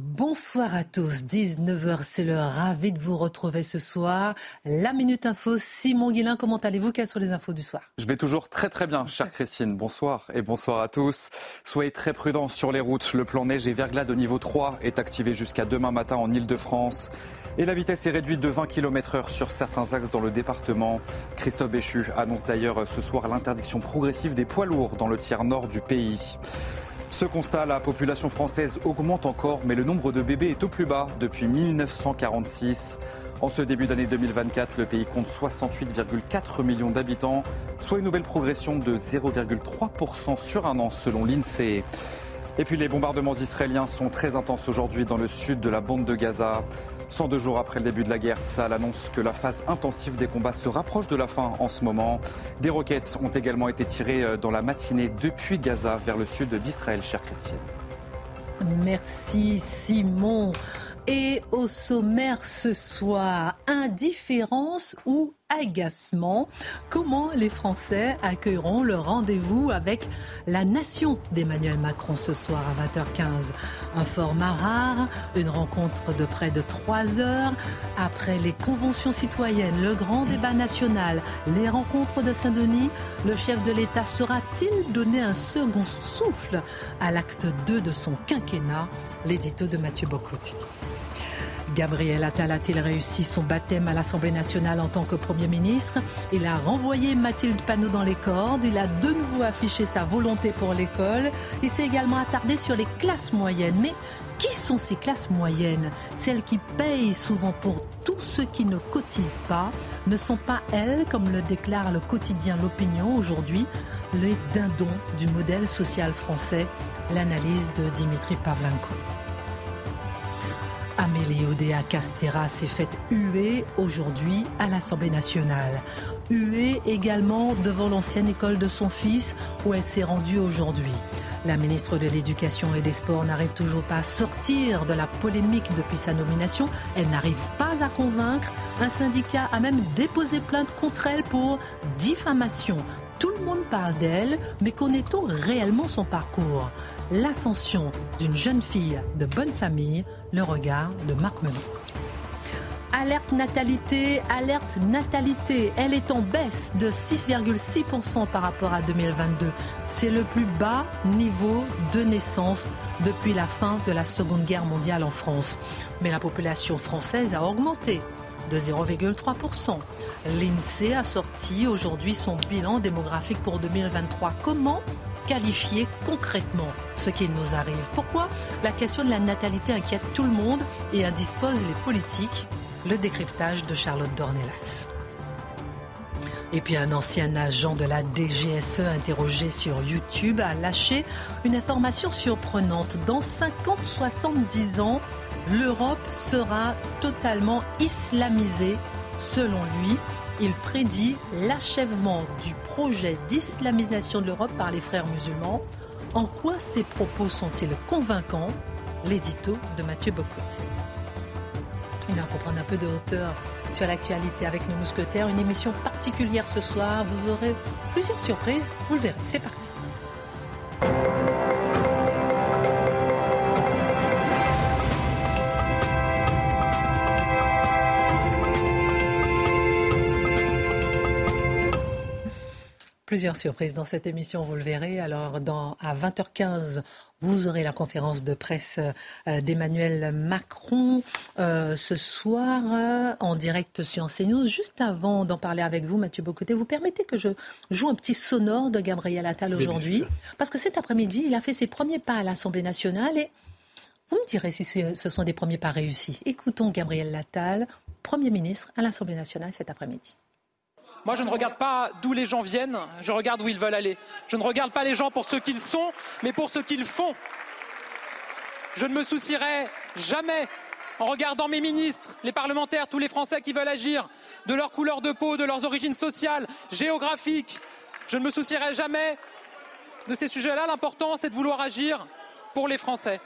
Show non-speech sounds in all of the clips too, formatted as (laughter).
Bonsoir à tous, 19h, c'est l'heure, ravi de vous retrouver ce soir. La Minute Info, Simon Guillain, comment allez-vous? Quelles sont les infos du soir? Je vais toujours très très bien, chère Christine. Bonsoir et bonsoir à tous. Soyez très prudents sur les routes. Le plan neige et verglas de niveau 3 est activé jusqu'à demain matin en Ile-de-France. Et la vitesse est réduite de 20 km heure sur certains axes dans le département. Christophe Béchu annonce d'ailleurs ce soir l'interdiction progressive des poids lourds dans le tiers nord du pays. Ce constat, la population française augmente encore, mais le nombre de bébés est au plus bas depuis 1946. En ce début d'année 2024, le pays compte 68,4 millions d'habitants, soit une nouvelle progression de 0,3% sur un an selon l'INSEE. Et puis les bombardements israéliens sont très intenses aujourd'hui dans le sud de la bande de Gaza. 102 jours après le début de la guerre, ça annonce que la phase intensive des combats se rapproche de la fin en ce moment. Des roquettes ont également été tirées euh, dans la matinée depuis Gaza vers le sud d'Israël, chère Christine. Merci Simon. Et au sommaire ce soir, indifférence ou agacement Comment les Français accueilleront le rendez-vous avec la nation d'Emmanuel Macron ce soir à 20h15 Un format rare, une rencontre de près de 3 heures. Après les conventions citoyennes, le grand débat national, les rencontres de Saint-Denis, le chef de l'État sera-t-il donné un second souffle à l'acte 2 de son quinquennat? L'édito de Mathieu Bocoté. Gabriel Attal a-t-il réussi son baptême à l'Assemblée nationale en tant que Premier ministre? Il a renvoyé Mathilde Panot dans les cordes, il a de nouveau affiché sa volonté pour l'école, il s'est également attardé sur les classes moyennes. Mais qui sont ces classes moyennes? Celles qui payent souvent pour tous ceux qui ne cotisent pas ne sont pas elles, comme le déclare le quotidien L'Opinion aujourd'hui, les dindons du modèle social français? L'analyse de Dimitri Pavlenko. Amélie Odea Castera s'est faite huer aujourd'hui à l'Assemblée nationale. Huée également devant l'ancienne école de son fils où elle s'est rendue aujourd'hui. La ministre de l'Éducation et des Sports n'arrive toujours pas à sortir de la polémique depuis sa nomination. Elle n'arrive pas à convaincre. Un syndicat a même déposé plainte contre elle pour diffamation. Tout le monde parle d'elle, mais connaît-on réellement son parcours? L'ascension d'une jeune fille de bonne famille le regard de Marc Menon. Alerte natalité, alerte natalité. Elle est en baisse de 6,6% par rapport à 2022. C'est le plus bas niveau de naissance depuis la fin de la Seconde Guerre mondiale en France. Mais la population française a augmenté de 0,3%. L'INSEE a sorti aujourd'hui son bilan démographique pour 2023. Comment qualifier concrètement ce qui nous arrive. Pourquoi la question de la natalité inquiète tout le monde et indispose les politiques Le décryptage de Charlotte Dornelas. Et puis un ancien agent de la DGSE interrogé sur YouTube a lâché une information surprenante. Dans 50-70 ans, l'Europe sera totalement islamisée, selon lui. Il prédit l'achèvement du projet d'islamisation de l'Europe par les frères musulmans. En quoi ces propos sont-ils convaincants? L'édito de Mathieu Bocotti. Il va prendre un peu de hauteur sur l'actualité avec nos mousquetaires. Une émission particulière ce soir. Vous aurez plusieurs surprises. Vous le verrez. C'est parti. Plusieurs surprises dans cette émission, vous le verrez. Alors, dans, à 20h15, vous aurez la conférence de presse euh, d'Emmanuel Macron euh, ce soir euh, en direct sur CNews. Juste avant d'en parler avec vous, Mathieu Bocoté, vous permettez que je joue un petit sonore de Gabriel Attal aujourd'hui? Parce que cet après-midi, il a fait ses premiers pas à l'Assemblée nationale et vous me direz si ce sont des premiers pas réussis. Écoutons Gabriel Attal, Premier ministre à l'Assemblée nationale cet après-midi. Moi, je ne regarde pas d'où les gens viennent, je regarde où ils veulent aller. Je ne regarde pas les gens pour ce qu'ils sont, mais pour ce qu'ils font. Je ne me soucierai jamais, en regardant mes ministres, les parlementaires, tous les Français qui veulent agir, de leur couleur de peau, de leurs origines sociales, géographiques. Je ne me soucierai jamais de ces sujets-là. L'important, c'est de vouloir agir pour les Français.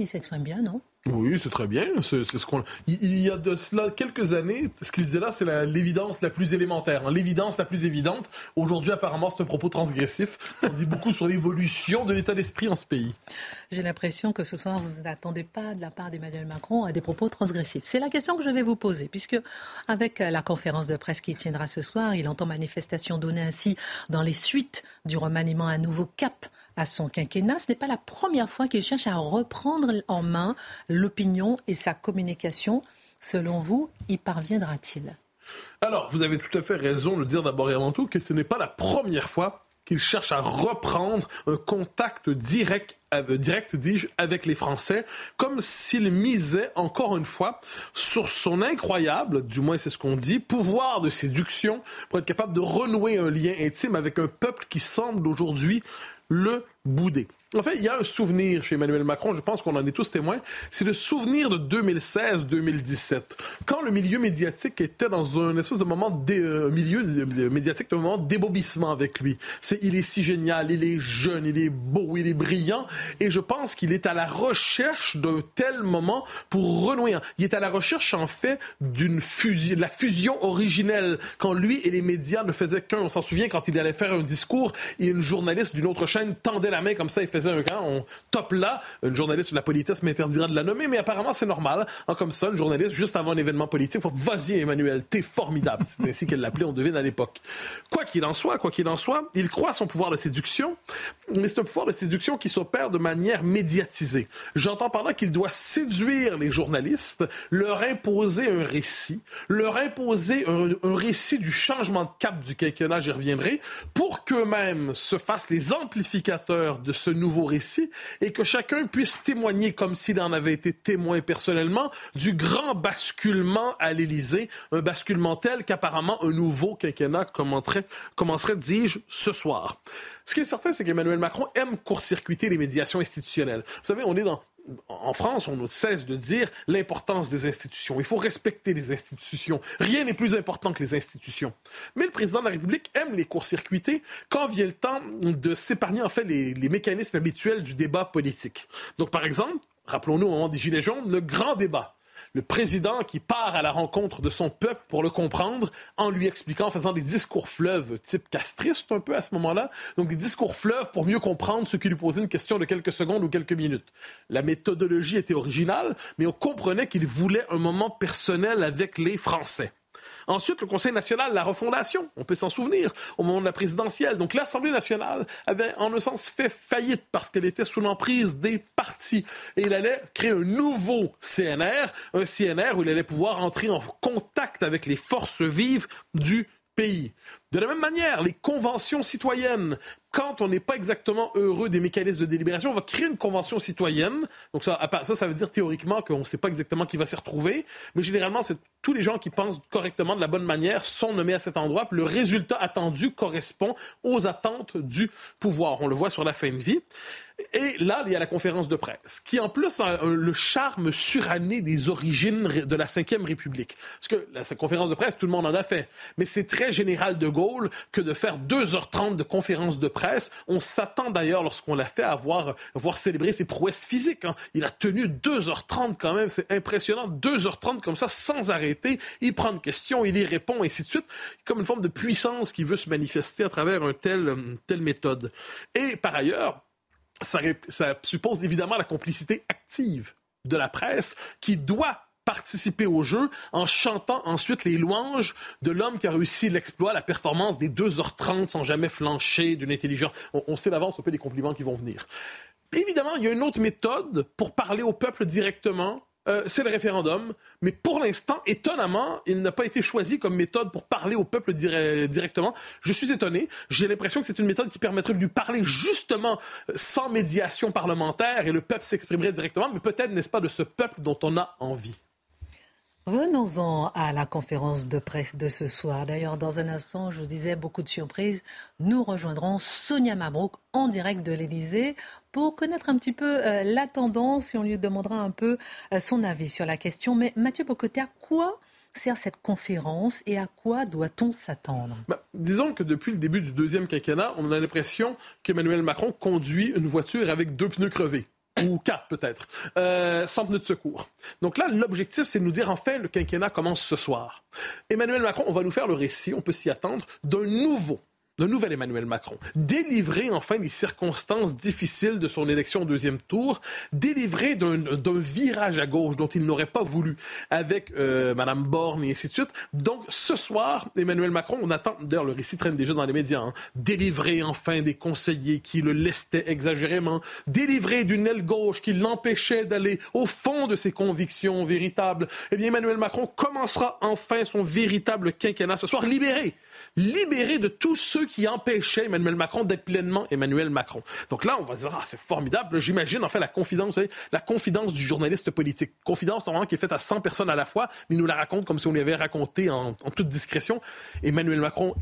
Il s'exprime bien, non? Oui, c'est très bien. C'est, ce qu'on. Il, y a de cela quelques années, ce qu'il disait là, c'est l'évidence la, plus élémentaire, hein. l'évidence la plus évidente. Aujourd'hui, apparemment, c'est un propos transgressif. Ça dit beaucoup sur l'évolution de l'état d'esprit en ce pays. J'ai l'impression que ce soir, vous n'attendez pas de la part d'Emmanuel Macron à des propos transgressifs. C'est la question que je vais vous poser, puisque avec la conférence de presse qui tiendra ce soir, il entend manifestation donner ainsi dans les suites du remaniement un nouveau cap à son quinquennat. Ce n'est pas la première fois qu'il cherche à reprendre en main l'opinion et sa communication. Selon vous, y parviendra-t-il? Alors, vous avez tout à fait raison de dire d'abord et avant tout que ce n'est pas la première fois qu'il cherche à reprendre un contact direct euh, direct, dis-je, avec les Français, comme s'il misait encore une fois sur son incroyable, du moins c'est ce qu'on dit, pouvoir de séduction pour être capable de renouer un lien intime avec un peuple qui semble aujourd'hui le bouder. En fait, il y a un souvenir chez Emmanuel Macron, je pense qu'on en est tous témoins, c'est le souvenir de 2016-2017, quand le milieu médiatique était dans un espèce de moment, de, euh, milieu médiatique, de moment débobissement avec lui. C'est, il est si génial, il est jeune, il est beau, il est brillant, et je pense qu'il est à la recherche d'un tel moment pour renouer. Il est à la recherche, en fait, d'une fusion, de la fusion originelle, quand lui et les médias ne faisaient qu'un. On s'en souvient quand il allait faire un discours, et une journaliste d'une autre chaîne tendait la main comme ça, il faisait un camp, on top là. Une journaliste de la politesse m'interdira de la nommer, mais apparemment c'est normal. Comme ça, une journaliste, juste avant un événement politique, vas-y Emmanuel, t'es formidable. C'est ainsi qu'elle l'appelait, on devine à l'époque. Quoi qu'il en soit, quoi qu'il en soit, il croit son pouvoir de séduction, mais c'est un pouvoir de séduction qui s'opère de manière médiatisée. J'entends par là qu'il doit séduire les journalistes, leur imposer un récit, leur imposer un, un récit du changement de cap du quinquennat, j'y reviendrai, pour qu'eux-mêmes se fassent les amplificateurs de ce nouveau récit et que chacun puisse témoigner comme s'il en avait été témoin personnellement du grand basculement à l'Élysée, un basculement tel qu'apparemment un nouveau quinquennat commencerait, commencerait dis-je, ce soir. Ce qui est certain, c'est qu'Emmanuel Macron aime court-circuiter les médiations institutionnelles. Vous savez, on est dans en France, on ne cesse de dire l'importance des institutions. Il faut respecter les institutions. Rien n'est plus important que les institutions. Mais le président de la République aime les court-circuiter quand vient le temps de s'épargner en fait les, les mécanismes habituels du débat politique. Donc, par exemple, rappelons-nous au moment des Gilets jaunes, le grand débat le président qui part à la rencontre de son peuple pour le comprendre en lui expliquant, en faisant des discours fleuves type castriste un peu à ce moment-là. Donc des discours fleuves pour mieux comprendre ce qui lui posait une question de quelques secondes ou quelques minutes. La méthodologie était originale, mais on comprenait qu'il voulait un moment personnel avec les Français. Ensuite, le Conseil national, la refondation, on peut s'en souvenir, au moment de la présidentielle. Donc l'Assemblée nationale avait en un sens fait faillite parce qu'elle était sous l'emprise des partis. Et il allait créer un nouveau CNR, un CNR où il allait pouvoir entrer en contact avec les forces vives du pays. De la même manière, les conventions citoyennes, quand on n'est pas exactement heureux des mécanismes de délibération, on va créer une convention citoyenne. Donc ça, ça, ça veut dire théoriquement qu'on ne sait pas exactement qui va s'y retrouver, mais généralement, c'est tous les gens qui pensent correctement de la bonne manière sont nommés à cet endroit. Le résultat attendu correspond aux attentes du pouvoir. On le voit sur la fin de vie. Et là, il y a la conférence de presse, qui en plus a le charme suranné des origines de la Ve République. Parce que la conférence de presse, tout le monde en a fait. Mais c'est très général de Gaulle que de faire 2h30 de conférence de presse. On s'attend d'ailleurs, lorsqu'on l'a fait, à voir, célébrer ses prouesses physiques. Hein. Il a tenu 2h30 quand même, c'est impressionnant. 2h30 comme ça, sans arrêter. Il prend une question, il y répond, et ainsi de suite. Comme une forme de puissance qui veut se manifester à travers une telle méthode. Et par ailleurs, ça, suppose évidemment la complicité active de la presse qui doit participer au jeu en chantant ensuite les louanges de l'homme qui a réussi l'exploit, la performance des 2h30 sans jamais flancher d'une intelligence. On, sait d'avance un peu les compliments qui vont venir. Évidemment, il y a une autre méthode pour parler au peuple directement euh, c'est le référendum. Mais pour l'instant, étonnamment, il n'a pas été choisi comme méthode pour parler au peuple directement. Je suis étonné. J'ai l'impression que c'est une méthode qui permettrait de lui parler justement euh, sans médiation parlementaire et le peuple s'exprimerait directement. Mais peut-être n'est-ce pas de ce peuple dont on a envie. Venons-en à la conférence de presse de ce soir. D'ailleurs, dans un instant, je vous disais beaucoup de surprises. Nous rejoindrons Sonia Mabrouk en direct de l'Élysée pour connaître un petit peu euh, la tendance et on lui demandera un peu euh, son avis sur la question. Mais Mathieu Bocoté, à quoi sert cette conférence et à quoi doit-on s'attendre? Bah, Disons que depuis le début du deuxième quinquennat, on a l'impression qu'Emmanuel Macron conduit une voiture avec deux pneus crevés. Ou quatre peut-être, sans pneus de secours. Donc là, l'objectif, c'est de nous dire enfin, le quinquennat commence ce soir. Emmanuel Macron, on va nous faire le récit, on peut s'y attendre, d'un nouveau le nouvel Emmanuel Macron, délivrer enfin les circonstances difficiles de son élection au deuxième tour, délivré d'un virage à gauche dont il n'aurait pas voulu avec euh, Madame Borne et ainsi de suite. Donc ce soir, Emmanuel Macron, on attend, d'ailleurs le récit traîne déjà dans les médias, hein, délivrer enfin des conseillers qui le lestaient exagérément, délivrer d'une aile gauche qui l'empêchait d'aller au fond de ses convictions véritables. Eh bien Emmanuel Macron commencera enfin son véritable quinquennat ce soir, libéré libéré de tous ceux qui empêchaient Emmanuel Macron d'être pleinement Emmanuel Macron. Donc là, on va dire, ah, c'est formidable. J'imagine, en fait, la confidence, la confidence du journaliste politique. Confidence, normalement, qui est faite à 100 personnes à la fois, mais il nous la raconte comme si on lui avait raconté en, en toute discrétion. Emmanuel Macron,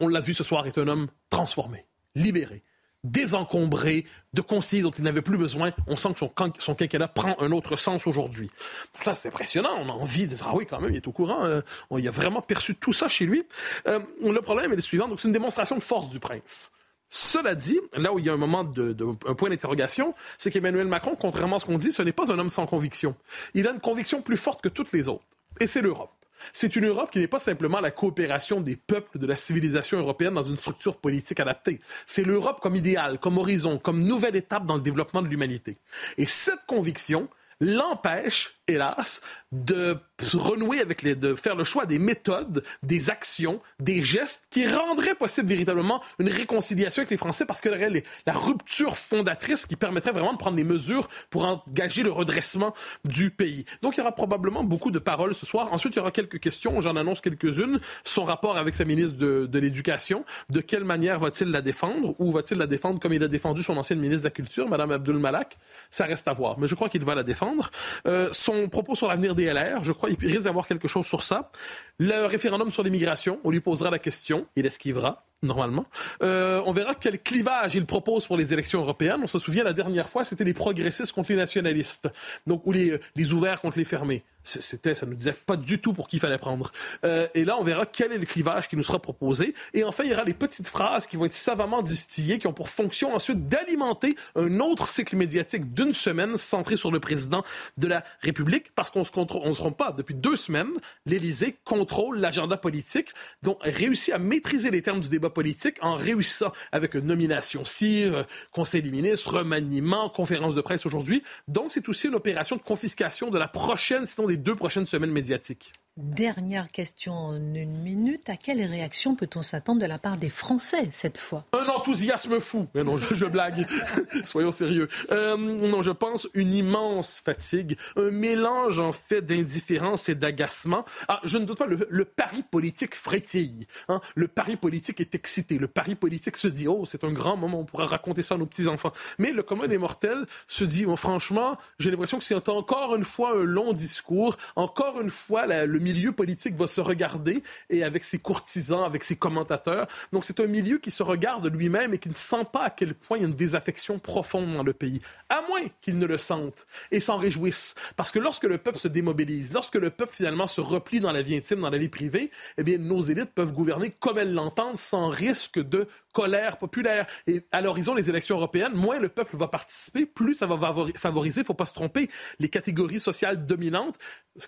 on l'a vu ce soir, est un homme transformé, libéré désencombré de conseillers dont il n'avait plus besoin. On sent que son, son quinquennat prend un autre sens aujourd'hui. Donc là, c'est impressionnant. On a envie de dire, ah oui, quand même, il est au courant. Euh, on, il a vraiment perçu tout ça chez lui. Euh, le problème est le suivant. Donc, c'est une démonstration de force du prince. Cela dit, là où il y a un moment de, un point d'interrogation, c'est qu'Emmanuel Macron, contrairement à ce qu'on dit, ce n'est pas un homme sans conviction. Il a une conviction plus forte que toutes les autres. Et c'est l'Europe. C'est une Europe qui n'est pas simplement la coopération des peuples de la civilisation européenne dans une structure politique adaptée. C'est l'Europe comme idéal, comme horizon, comme nouvelle étape dans le développement de l'humanité. Et cette conviction l'empêche, hélas, de renouer avec les, de faire le choix des méthodes, des actions, des gestes qui rendraient possible véritablement une réconciliation avec les Français parce que la rupture fondatrice qui permettrait vraiment de prendre des mesures pour engager le redressement du pays. Donc il y aura probablement beaucoup de paroles ce soir. Ensuite, il y aura quelques questions. J'en annonce quelques-unes. Son rapport avec sa ministre de, de l'Éducation. De quelle manière va-t-il la défendre? Ou va-t-il la défendre? Comme il a défendu son ancienne ministre de la Culture, Mme Abdul Malak? Ça reste à voir. Mais je crois qu'il va la défendre. Euh, son propos sur l'avenir des LR, je crois il risque d'avoir quelque chose sur ça. Le référendum sur l'immigration, on lui posera la question, il esquivera normalement. Euh, on verra quel clivage il propose pour les élections européennes. On se souvient la dernière fois, c'était les progressistes contre les nationalistes, donc ou les, les ouverts contre les fermés. C'était, ça ne disait pas du tout pour qui il fallait prendre. Euh, et là, on verra quel est le clivage qui nous sera proposé. Et enfin, il y aura les petites phrases qui vont être savamment distillées, qui ont pour fonction ensuite d'alimenter un autre cycle médiatique d'une semaine centré sur le président de la République, parce qu'on se on se trompe pas. Depuis deux semaines, l'Élysée contrôle l'agenda politique, donc réussit à maîtriser les termes du débat politique en réussissant avec une nomination ci, euh, conseil des ministres, remaniement, conférence de presse aujourd'hui. Donc, c'est aussi une opération de confiscation de la prochaine, sinon des deux prochaines semaines médiatiques. Dernière question en une minute. À quelle réaction peut-on s'attendre de la part des Français cette fois? Un enthousiasme fou. Non, je, blague. (laughs) Soyons sérieux. Euh, non, je pense une immense fatigue, un mélange en fait d'indifférence et d'agacement. Ah, je ne doute pas, le, pari politique frétille. Hein? Le pari politique est excité. Le pari politique se dit, oh, c'est un grand moment, on pourra raconter ça à nos petits-enfants. Mais le commun des mortels se dit, oh, franchement, j'ai l'impression que c'est encore une fois un long discours, encore une fois le milieu politique va se regarder et avec ses courtisans, avec ses commentateurs. Donc c'est un milieu qui se regarde lui-même et qui ne sent pas à quel point il y a une désaffection profonde dans le pays. À moins qu'il ne le sente et s'en réjouisse. Parce que lorsque le peuple se démobilise, lorsque le peuple finalement se replie dans la vie intime, dans la vie privée, eh bien nos élites peuvent gouverner comme elles l'entendent sans risque de colère populaire. Et à l'horizon des élections européennes, moins le peuple va participer, plus ça va favoriser, il ne faut pas se tromper, les catégories sociales dominantes,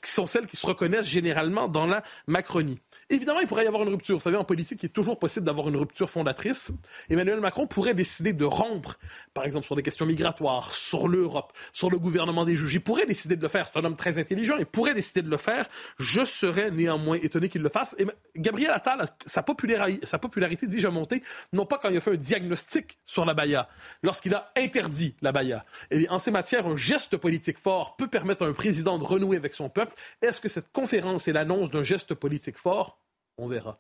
qui sont celles qui se reconnaissent généralement dans la Macronie. Évidemment, il pourrait y avoir une rupture. Vous savez, en politique, il est toujours possible d'avoir une rupture fondatrice. Emmanuel Macron pourrait décider de rompre, par exemple, sur des questions migratoires, sur l'Europe, sur le gouvernement des juges. Il pourrait décider de le faire. C'est un homme très intelligent. Il pourrait décider de le faire. Je serais néanmoins étonné qu'il le fasse. Et Gabriel Attal, sa popularité, sa popularité déjà montée, non pas quand il a fait un diagnostic sur la Baïa, lorsqu'il a interdit la Baïa. Et eh en ces matières, un geste politique fort peut permettre à un président de renouer avec son peuple. Est-ce que cette conférence est l'annonce d'un geste politique fort? On verra.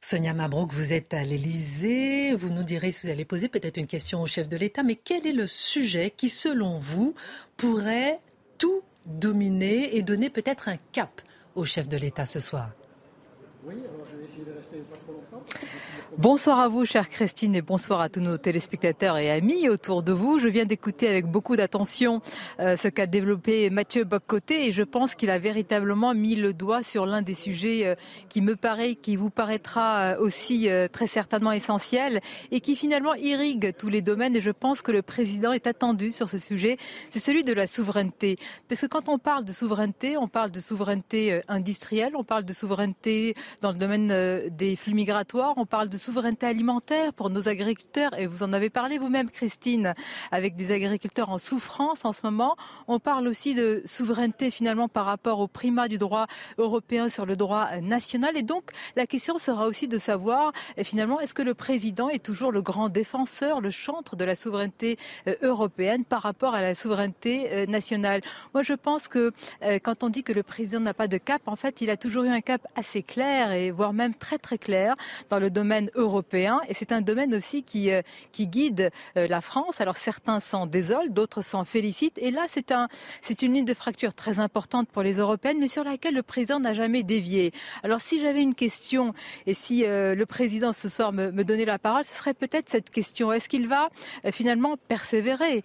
Sonia Mabrouk, vous êtes à l'Élysée. Vous nous direz si vous allez poser peut-être une question au chef de l'État. Mais quel est le sujet qui, selon vous, pourrait tout dominer et donner peut-être un cap au chef de l'État ce soir? Oui, alors je vais essayer de rester trop longtemps. Bonsoir à vous, chère Christine, et bonsoir à tous nos téléspectateurs et amis autour de vous. Je viens d'écouter avec beaucoup d'attention euh, ce qu'a développé Mathieu Boccoté et je pense qu'il a véritablement mis le doigt sur l'un des sujets euh, qui me paraît, qui vous paraîtra euh, aussi très certainement essentiel et qui finalement irrigue tous les domaines. Et je pense que le président est attendu sur ce sujet. C'est celui de la souveraineté. Parce que quand on parle de souveraineté, on parle de souveraineté industrielle, on parle de souveraineté dans le domaine des flux migratoires, on parle de souveraineté alimentaire pour nos agriculteurs, et vous en avez parlé vous-même, Christine, avec des agriculteurs en souffrance en ce moment. On parle aussi de souveraineté finalement par rapport au primat du droit européen sur le droit national. Et donc, la question sera aussi de savoir, finalement, est-ce que le président est toujours le grand défenseur, le chantre de la souveraineté euh, européenne par rapport à la souveraineté euh, nationale? Moi, je pense que euh, quand on dit que le président n'a pas de cap, en fait, il a toujours eu un cap assez clair et voire même très très clair dans le domaine européen et c'est un domaine aussi qui, euh, qui guide euh, la France. Alors certains s'en désolent, d'autres s'en félicitent et là c'est un, c'est une ligne de fracture très importante pour les européennes mais sur laquelle le président n'a jamais dévié. Alors si j'avais une question et si euh, le président ce soir me, me, donnait la parole, ce serait peut-être cette question. Est-ce qu'il va finalement persévérer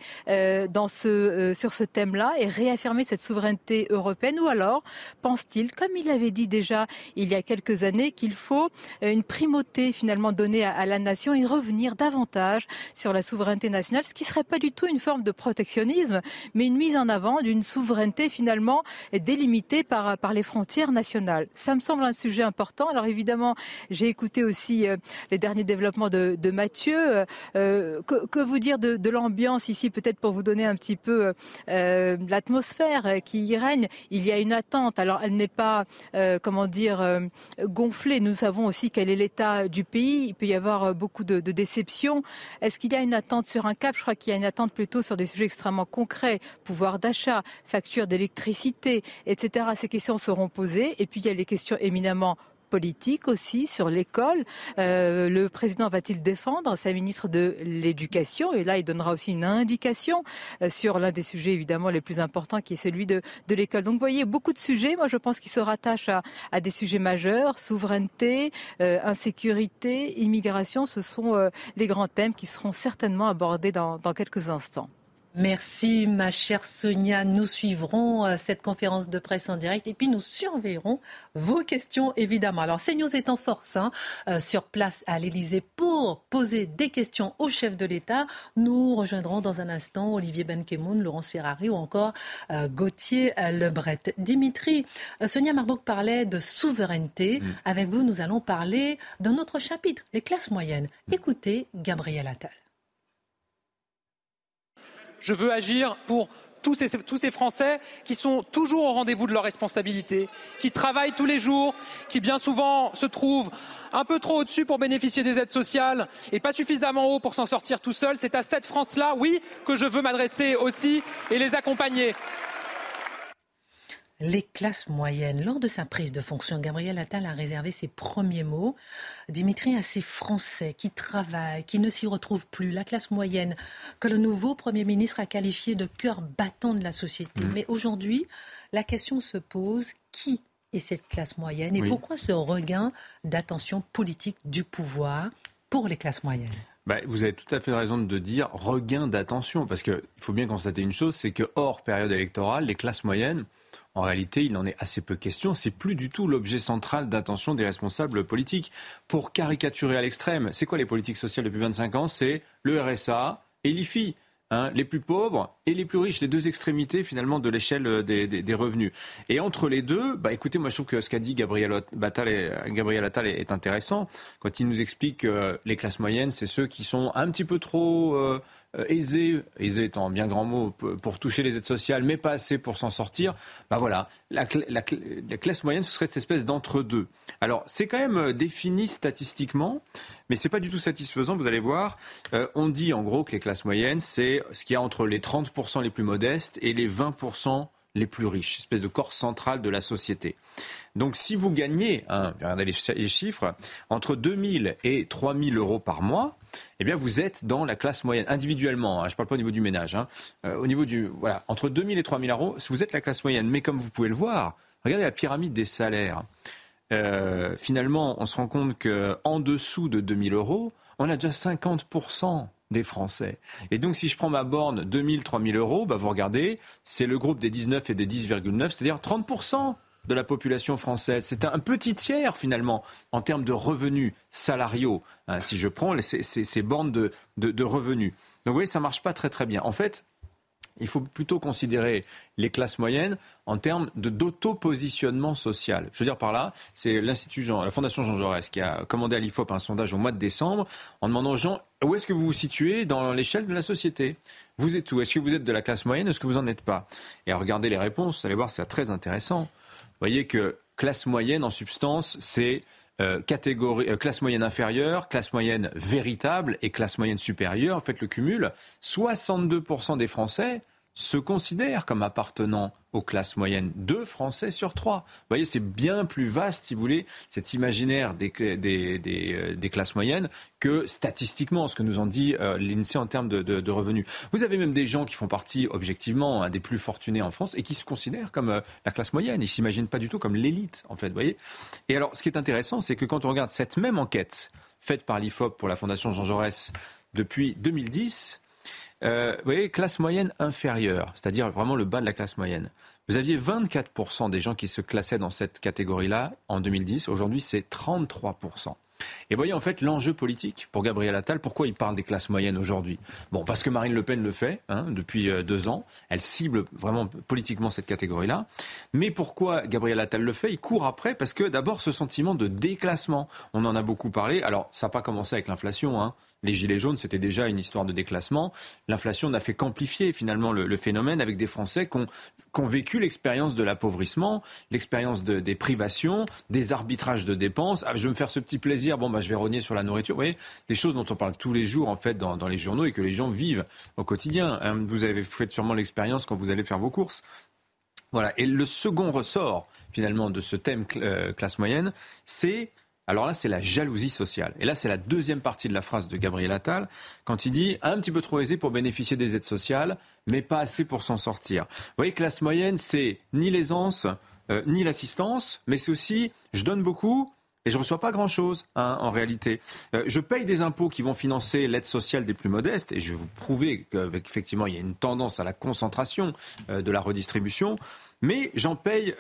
dans ce, sur ce thème-là et réaffirmer cette souveraineté européenne? Ou alors pense-t-il, comme il l'avait dit déjà il y a quelques années, qu'il faut une primauté finalement donner à, la nation et revenir davantage sur la souveraineté nationale, ce qui serait pas du tout une forme de protectionnisme, mais une mise en avant d'une souveraineté finalement délimitée par, les frontières nationales. Ça me semble un sujet important. Alors évidemment, j'ai écouté aussi euh, les derniers développements de, Mathieu. Euh, que, vous dire de, l'ambiance ici, peut-être pour vous donner un petit peu euh, l'atmosphère qui y règne? Il y a une attente. Alors elle n'est pas, euh, comment dire, gonflée. Nous savons aussi quel est l'état du pays il peut y avoir euh, beaucoup de, de déceptions. Est-ce qu'il y a une attente sur un cap? Je crois qu'il y a une attente plutôt sur des sujets extrêmement concrets, pouvoir d'achat, facture d'électricité, etc. Ces questions seront posées. Et puis il y a les questions éminemment politique aussi sur l'école. Euh, le président va-t-il défendre sa ministre de l'Éducation? Et là, il donnera aussi une indication euh, sur l'un des sujets évidemment les plus importants, qui est celui de, l'école. Donc, vous voyez, beaucoup de sujets. Moi, je pense qu'ils se rattachent à, des sujets majeurs souveraineté, euh, insécurité, immigration. Ce sont euh, les grands thèmes qui seront certainement abordés dans quelques instants. Merci ma chère Sonia. Nous suivrons euh, cette conférence de presse en direct et puis nous surveillerons vos questions évidemment. Alors CNews est en force hein, euh, sur place à l'Elysée pour poser des questions au chef de l'État. Nous rejoindrons dans un instant Olivier Benkemoun, Laurence Ferrari ou encore euh, Gauthier Lebret. Dimitri, Sonia Marbouk parlait de souveraineté. Mm. Avec vous, nous allons parler d'un autre chapitre, les classes moyennes. Mm. Écoutez Gabriel Attal. Je veux agir pour tous ces, Français qui sont toujours au rendez-vous de leurs responsabilités, qui travaillent tous les jours, qui bien souvent se trouvent un peu trop au-dessus pour bénéficier des aides sociales et pas suffisamment haut pour s'en sortir tout seul. C'est à cette France-là, oui, que je veux m'adresser aussi et les accompagner les classes moyennes. Lors de sa prise de fonction, Gabriel Attal a réservé ses premiers mots, Dimitri, à ces Français qui travaillent, qui ne s'y retrouvent plus, la classe moyenne, que le nouveau Premier ministre a qualifié de cœur battant de la société. Mmh. Mais aujourd'hui, la question se pose, qui est cette classe moyenne et pourquoi ce regain d'attention politique du pouvoir pour les classes moyennes? Bah, vous avez tout à fait raison de dire regain d'attention, parce qu'il faut bien constater une chose, c'est que hors période électorale, les classes moyennes en réalité, il en est assez peu question. C'est plus du tout l'objet central d'attention des responsables politiques. Pour caricaturer à l'extrême, c'est quoi les politiques sociales depuis 25 ans? C'est le RSA et l'IFI. Hein, les plus pauvres et les plus riches, les deux extrémités finalement de l'échelle euh, des, revenus. Et entre les deux, bah, écoutez, moi je trouve que ce qu'a dit Gabriel, Attal, Gabriel Attal est, est, intéressant quand il nous explique que les classes moyennes, c'est ceux qui sont un petit peu trop euh, euh, aisé, aisé étant un bien grand mot pour toucher les aides sociales, mais pas assez pour s'en sortir, bah voilà, la, la, la, classe moyenne, ce serait cette espèce d'entre-deux. Alors, c'est quand même euh, défini statistiquement, mais c'est pas du tout satisfaisant, vous allez voir. Euh, on dit en gros que les classes moyennes, c'est ce qui y a entre les 30% les plus modestes et les 20% les plus riches, espèce de corps central de la société. Donc si vous gagnez, hein, regardez les chiffres, entre 2000 et 3000 euros par mois, eh bien vous êtes dans la classe moyenne, individuellement, hein, je ne parle pas au niveau du ménage, hein, euh, au niveau du... Voilà, entre 2000 et 3000 euros, vous êtes la classe moyenne, mais comme vous pouvez le voir, regardez la pyramide des salaires. euh, finalement, on se rend compte qu'en dessous de 2000 euros, on a déjà 50% des Français. Et donc, si je prends ma borne 2000, 3000 euros, bah, vous regardez, c'est le groupe des 19 et des 10,9, c'est-à-dire 30% de la population française. C'est un petit tiers, finalement, en termes de revenus salariaux, hein, si je prends ces, ces, bornes de, de, revenus. Donc, vous voyez, ça marche pas très, très bien. En fait, il faut plutôt considérer les classes moyennes en termes d'auto-positionnement social. Je veux dire par là, c'est l'Institut la Fondation Jean Jaurès qui a commandé à l'IFOP un sondage au mois de décembre en demandant aux gens où est-ce que vous vous situez dans l'échelle de la société? Vous êtes où? Est-ce que vous êtes de la classe moyenne? Est-ce que vous n'en êtes pas? Et à regarder les réponses, vous allez voir, c'est très intéressant. Voyez que classe moyenne, en substance, c'est euh, catégorie, euh, classe moyenne inférieure, classe moyenne véritable et classe moyenne supérieure. Faites le cumul. 62% des Français se considèrent comme appartenant aux classes moyennes. Deux Français sur trois. Vous voyez, c'est bien plus vaste, si vous voulez, cet imaginaire des, euh, classes moyennes que statistiquement, ce que nous en dit euh, l'INSEE en termes de, revenus. Vous avez même des gens qui font partie, objectivement, des plus fortunés en France et qui se considèrent comme euh, la classe moyenne. Ils s'imaginent pas du tout comme l'élite, en fait. Vous voyez et alors, ce qui est intéressant, c'est que quand on regarde cette même enquête faite par l'IFOP pour la Fondation Jean Jaurès depuis 2010, euh, vous voyez, classe moyenne inférieure, c'est-à-dire vraiment le bas de la classe moyenne. Vous aviez 24% des gens qui se classaient dans cette catégorie-là en 2010. Aujourd'hui, c'est 33%. Et voyez en fait l'enjeu politique pour Gabriel Attal. Pourquoi il parle des classes moyennes aujourd'hui? Bon, parce que Marine Le Pen le fait hein, depuis euh, deux ans. Elle cible vraiment politiquement cette catégorie-là. Mais pourquoi Gabriel Attal le fait? Il court après parce que d'abord ce sentiment de déclassement. On en a beaucoup parlé. Alors ça n'a pas commencé avec l'inflation. Hein les gilets jaunes, c'était déjà une histoire de déclassement. L'inflation n'a fait qu'amplifier finalement le, phénomène avec des Français qui ont, vécu l'expérience de l'appauvrissement, l'expérience des privations, des arbitrages de dépenses. Ah, je vais me faire ce petit plaisir, bon, bah, je vais rogner sur la nourriture. Vous voyez, des choses dont on parle tous les jours en fait dans, les journaux et que les gens vivent au quotidien. Hein. Vous avez fait sûrement l'expérience quand vous allez faire vos courses. Voilà. Et le second ressort finalement de ce thème euh, classe moyenne, c'est alors là, c'est la jalousie sociale. Et là, c'est la deuxième partie de la phrase de Gabriel Attal, quand il dit un petit peu trop aisé pour bénéficier des aides sociales, mais pas assez pour s'en sortir. Vous voyez, classe moyenne, c'est ni l'aisance, euh, ni l'assistance, mais c'est aussi je donne beaucoup, et je ne reçois pas grand-chose hein, en réalité. Euh, je paye des impôts qui vont financer l'aide sociale des plus modestes, et je vais vous prouver qu'effectivement il y a une tendance à la concentration euh, de la redistribution, mais j'en paye,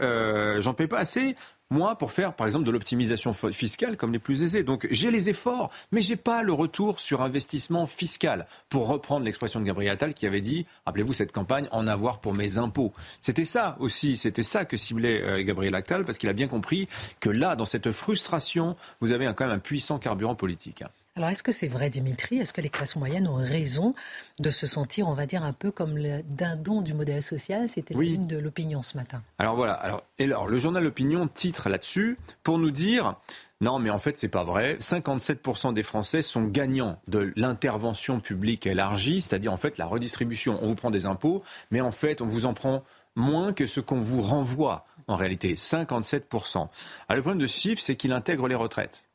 j'en paye pas assez moi, pour faire, par exemple, de l'optimisation fiscale comme les plus aisés. Donc, j'ai les efforts, mais j'ai pas le retour sur investissement fiscal. Pour reprendre l'expression de Gabriel Attal qui avait dit, rappelez-vous cette campagne, en avoir pour mes impôts. C'était ça aussi, c'était ça que ciblait euh, Gabriel Attal, parce qu'il a bien compris que là, dans cette frustration, vous avez quand même un puissant carburant politique. Alors, est-ce que c'est vrai, Dimitri? Est-ce que les classes moyennes ont raison de se sentir, on va dire, un peu comme le dindon du modèle social? C'était oui. de l'opinion ce matin. Alors voilà. Alors, et alors, le journal Opinion titre là-dessus pour nous dire. Non, mais en fait, c'est pas vrai. 57% des Français sont gagnants de l'intervention publique élargie, c'est-à-dire en fait la redistribution. On vous prend des impôts, mais en fait, on vous en prend moins que ce qu'on vous renvoie. En réalité, 57%. Alors, le problème de ce chiffre, c'est qu'il intègre les retraites.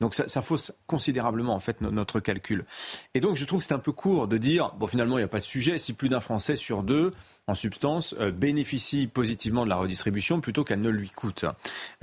Donc ça, fausse considérablement en fait notre calcul. Et donc je trouve que c'est un peu court de dire bon finalement il n'y a pas de sujet si plus d'un Français sur deux en substance euh, bénéficie positivement de la redistribution plutôt qu'elle ne lui coûte.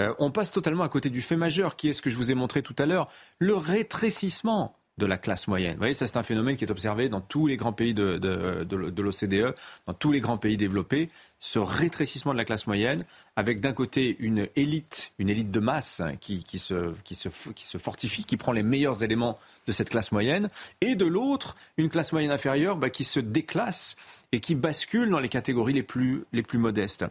Euh, on passe totalement à côté du fait majeur qui est ce que je vous ai montré tout à l'heure, le rétrécissement de la classe moyenne. Vous voyez, ça c'est un phénomène qui est observé dans tous les grands pays de, de, de, de l'OCDE, dans tous les grands pays développés ce rétrécissement de la classe moyenne, avec d'un côté une élite, une élite de masse qui, qui, se, qui, se, qui se fortifie, qui prend les meilleurs éléments de cette classe moyenne, et de l'autre, une classe moyenne inférieure bah, qui se déclasse et qui bascule dans les catégories les plus, les plus modestes.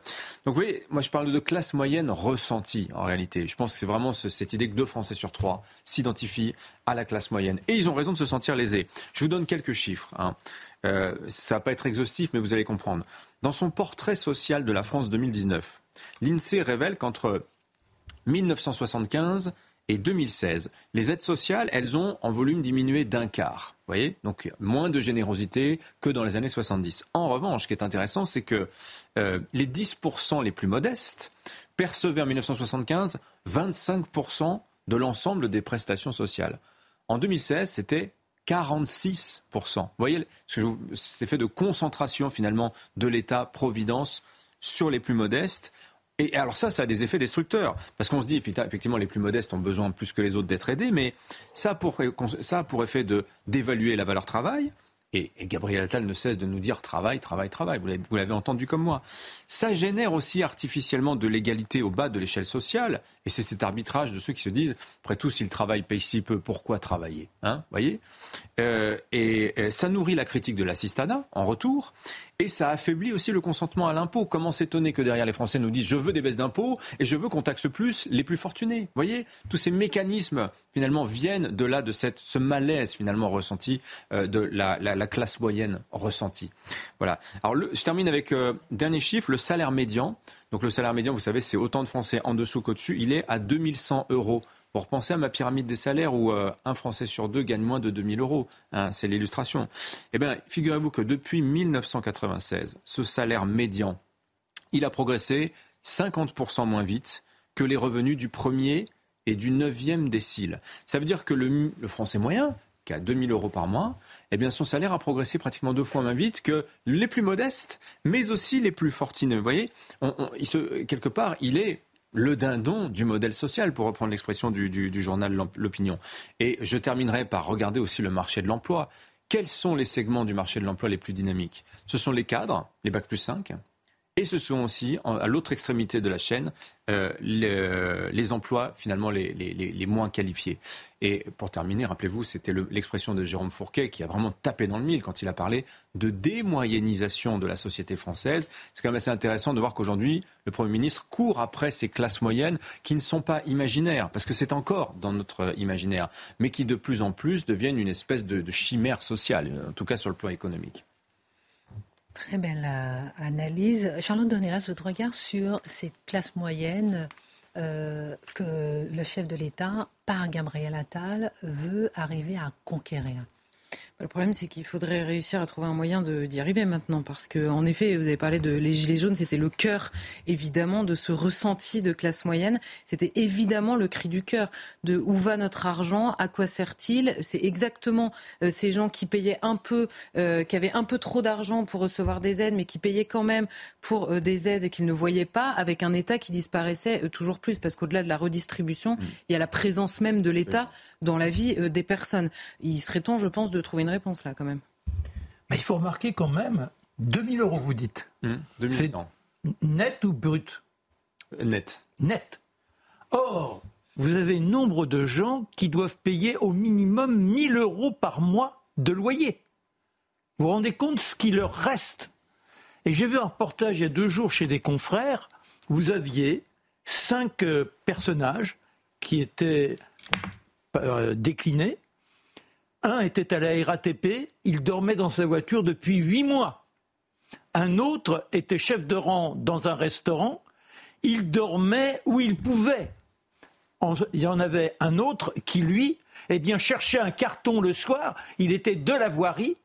Donc vous voyez, moi je parle de classe moyenne ressentie en réalité. Je pense que c'est vraiment cette idée que deux Français sur trois s'identifient à la classe moyenne. Et ils ont raison de se sentir lésés. Je vous donne quelques chiffres. Hein. Euh, ça va pas être exhaustif, mais vous allez comprendre. Dans son portrait social de la France 2019, l'INSEE révèle qu'entre 1975 et 2016, les aides sociales, elles ont en volume diminué d'un quart. Vous voyez Donc moins de générosité que dans les années 70. En revanche, ce qui est intéressant, c'est que euh, les 10% les plus modestes percevaient en 1975 25% de l'ensemble des prestations sociales. En 2016, c'était 46%. Vous voyez cet effet de concentration finalement de l'État-providence sur les plus modestes. Et alors ça, ça a des effets destructeurs. Parce qu'on se dit, effectivement, les plus modestes ont besoin plus que les autres d'être aidés, mais ça a pour, ça effet de, d'évaluer la valeur travail, et, Gabriel Attal ne cesse de nous dire travail, travail, travail. Vous l'avez entendu comme moi. Ça génère aussi artificiellement de l'égalité au bas de l'échelle sociale. Et c'est cet arbitrage de ceux qui se disent, après tout, si le travail paye si peu, pourquoi travailler hein, voyez? Euh, et, et, ça nourrit la critique de l'assistanat en retour. Et ça affaiblit aussi le consentement à l'impôt. Comment s'étonner que derrière les Français nous disent je veux des baisses d'impôts et je veux qu'on taxe plus les plus fortunés. Vous voyez, tous ces mécanismes finalement viennent de là, de cette, ce malaise finalement ressenti euh, de la, la, la, classe moyenne ressentie. Voilà. Alors je termine avec euh, dernier chiffre, le salaire médian. Donc le salaire médian, vous savez, c'est autant de Français en dessous qu'au-dessus. Il est à 2100 euros pour penser à ma pyramide des salaires où euh, un Français sur deux gagne moins de 2000 euros. Hein, c'est l'illustration. Eh bien, figurez-vous que depuis 1996, ce salaire médian, il a progressé 50% moins vite que les revenus du premier et du neuvième décile. Ça veut dire que le, Français moyen, qui a 2000 euros par mois, eh bien son salaire a progressé pratiquement deux fois moins vite que les plus modestes, mais aussi les plus fortunés. Vous voyez, quelque part, il est le dindon du modèle social, pour reprendre l'expression du, journal L'Opinion. Et je terminerai par regarder aussi le marché de l'emploi. Quels sont les segments du marché de l'emploi les plus dynamiques? Ce sont les cadres, les bacs plus 5, et ce sont aussi, à l'autre extrémité de la chaîne, euh, les, emplois finalement les, moins qualifiés. Et pour terminer, rappelez-vous, c'était l'expression de Jérôme Fourquet qui a vraiment tapé dans le mille quand il a parlé de démoyennisation de la société française. C'est quand même assez intéressant de voir qu'aujourd'hui, le Premier ministre court après ces classes moyennes qui ne sont pas imaginaires, parce que c'est encore dans notre imaginaire, mais qui de plus en plus deviennent une espèce de chimère sociale, en tout cas sur le plan économique. Très belle euh, analyse. Charlotte Donéras, votre regard sur ces classes moyennes euh, que le chef de l'État, par Gabriel Attal, veut arriver à conquérir? Le problème, c'est qu'il faudrait réussir à trouver un moyen d'y arriver maintenant. Parce que, en effet, vous avez parlé de les Gilets jaunes, c'était le cœur, évidemment, de ce ressenti de classe moyenne. C'était évidemment le cri du cœur de où va notre argent, à quoi sert-il? C'est exactement euh, ces gens qui payaient un peu, euh, qui avaient un peu trop d'argent pour recevoir des aides, mais qui payaient quand même pour euh, des aides qu'ils ne voyaient pas, avec un État qui disparaissait toujours plus. Parce qu'au-delà de la redistribution, mmh. il y a la présence même de l'État dans la vie des personnes. Il serait temps, je pense, de trouver une réponse là quand même. il faut remarquer quand même, 2000 euros vous dites. Mmh, c'est net ou brut Net. Net. Or, vous avez nombre de gens qui doivent payer au minimum 1000 euros par mois de loyer. Vous vous rendez compte ce qui leur reste? Et j'ai vu un reportage il y a deux jours chez des confrères. Vous aviez cinq euh, personnages qui étaient euh, déclinés un était à la RATP, il dormait dans sa voiture depuis huit mois. Un autre était chef de rang dans un restaurant, il dormait où il pouvait. Il y en avait un autre qui, lui, eh bien, cherchait un carton le soir, il était de la voirie.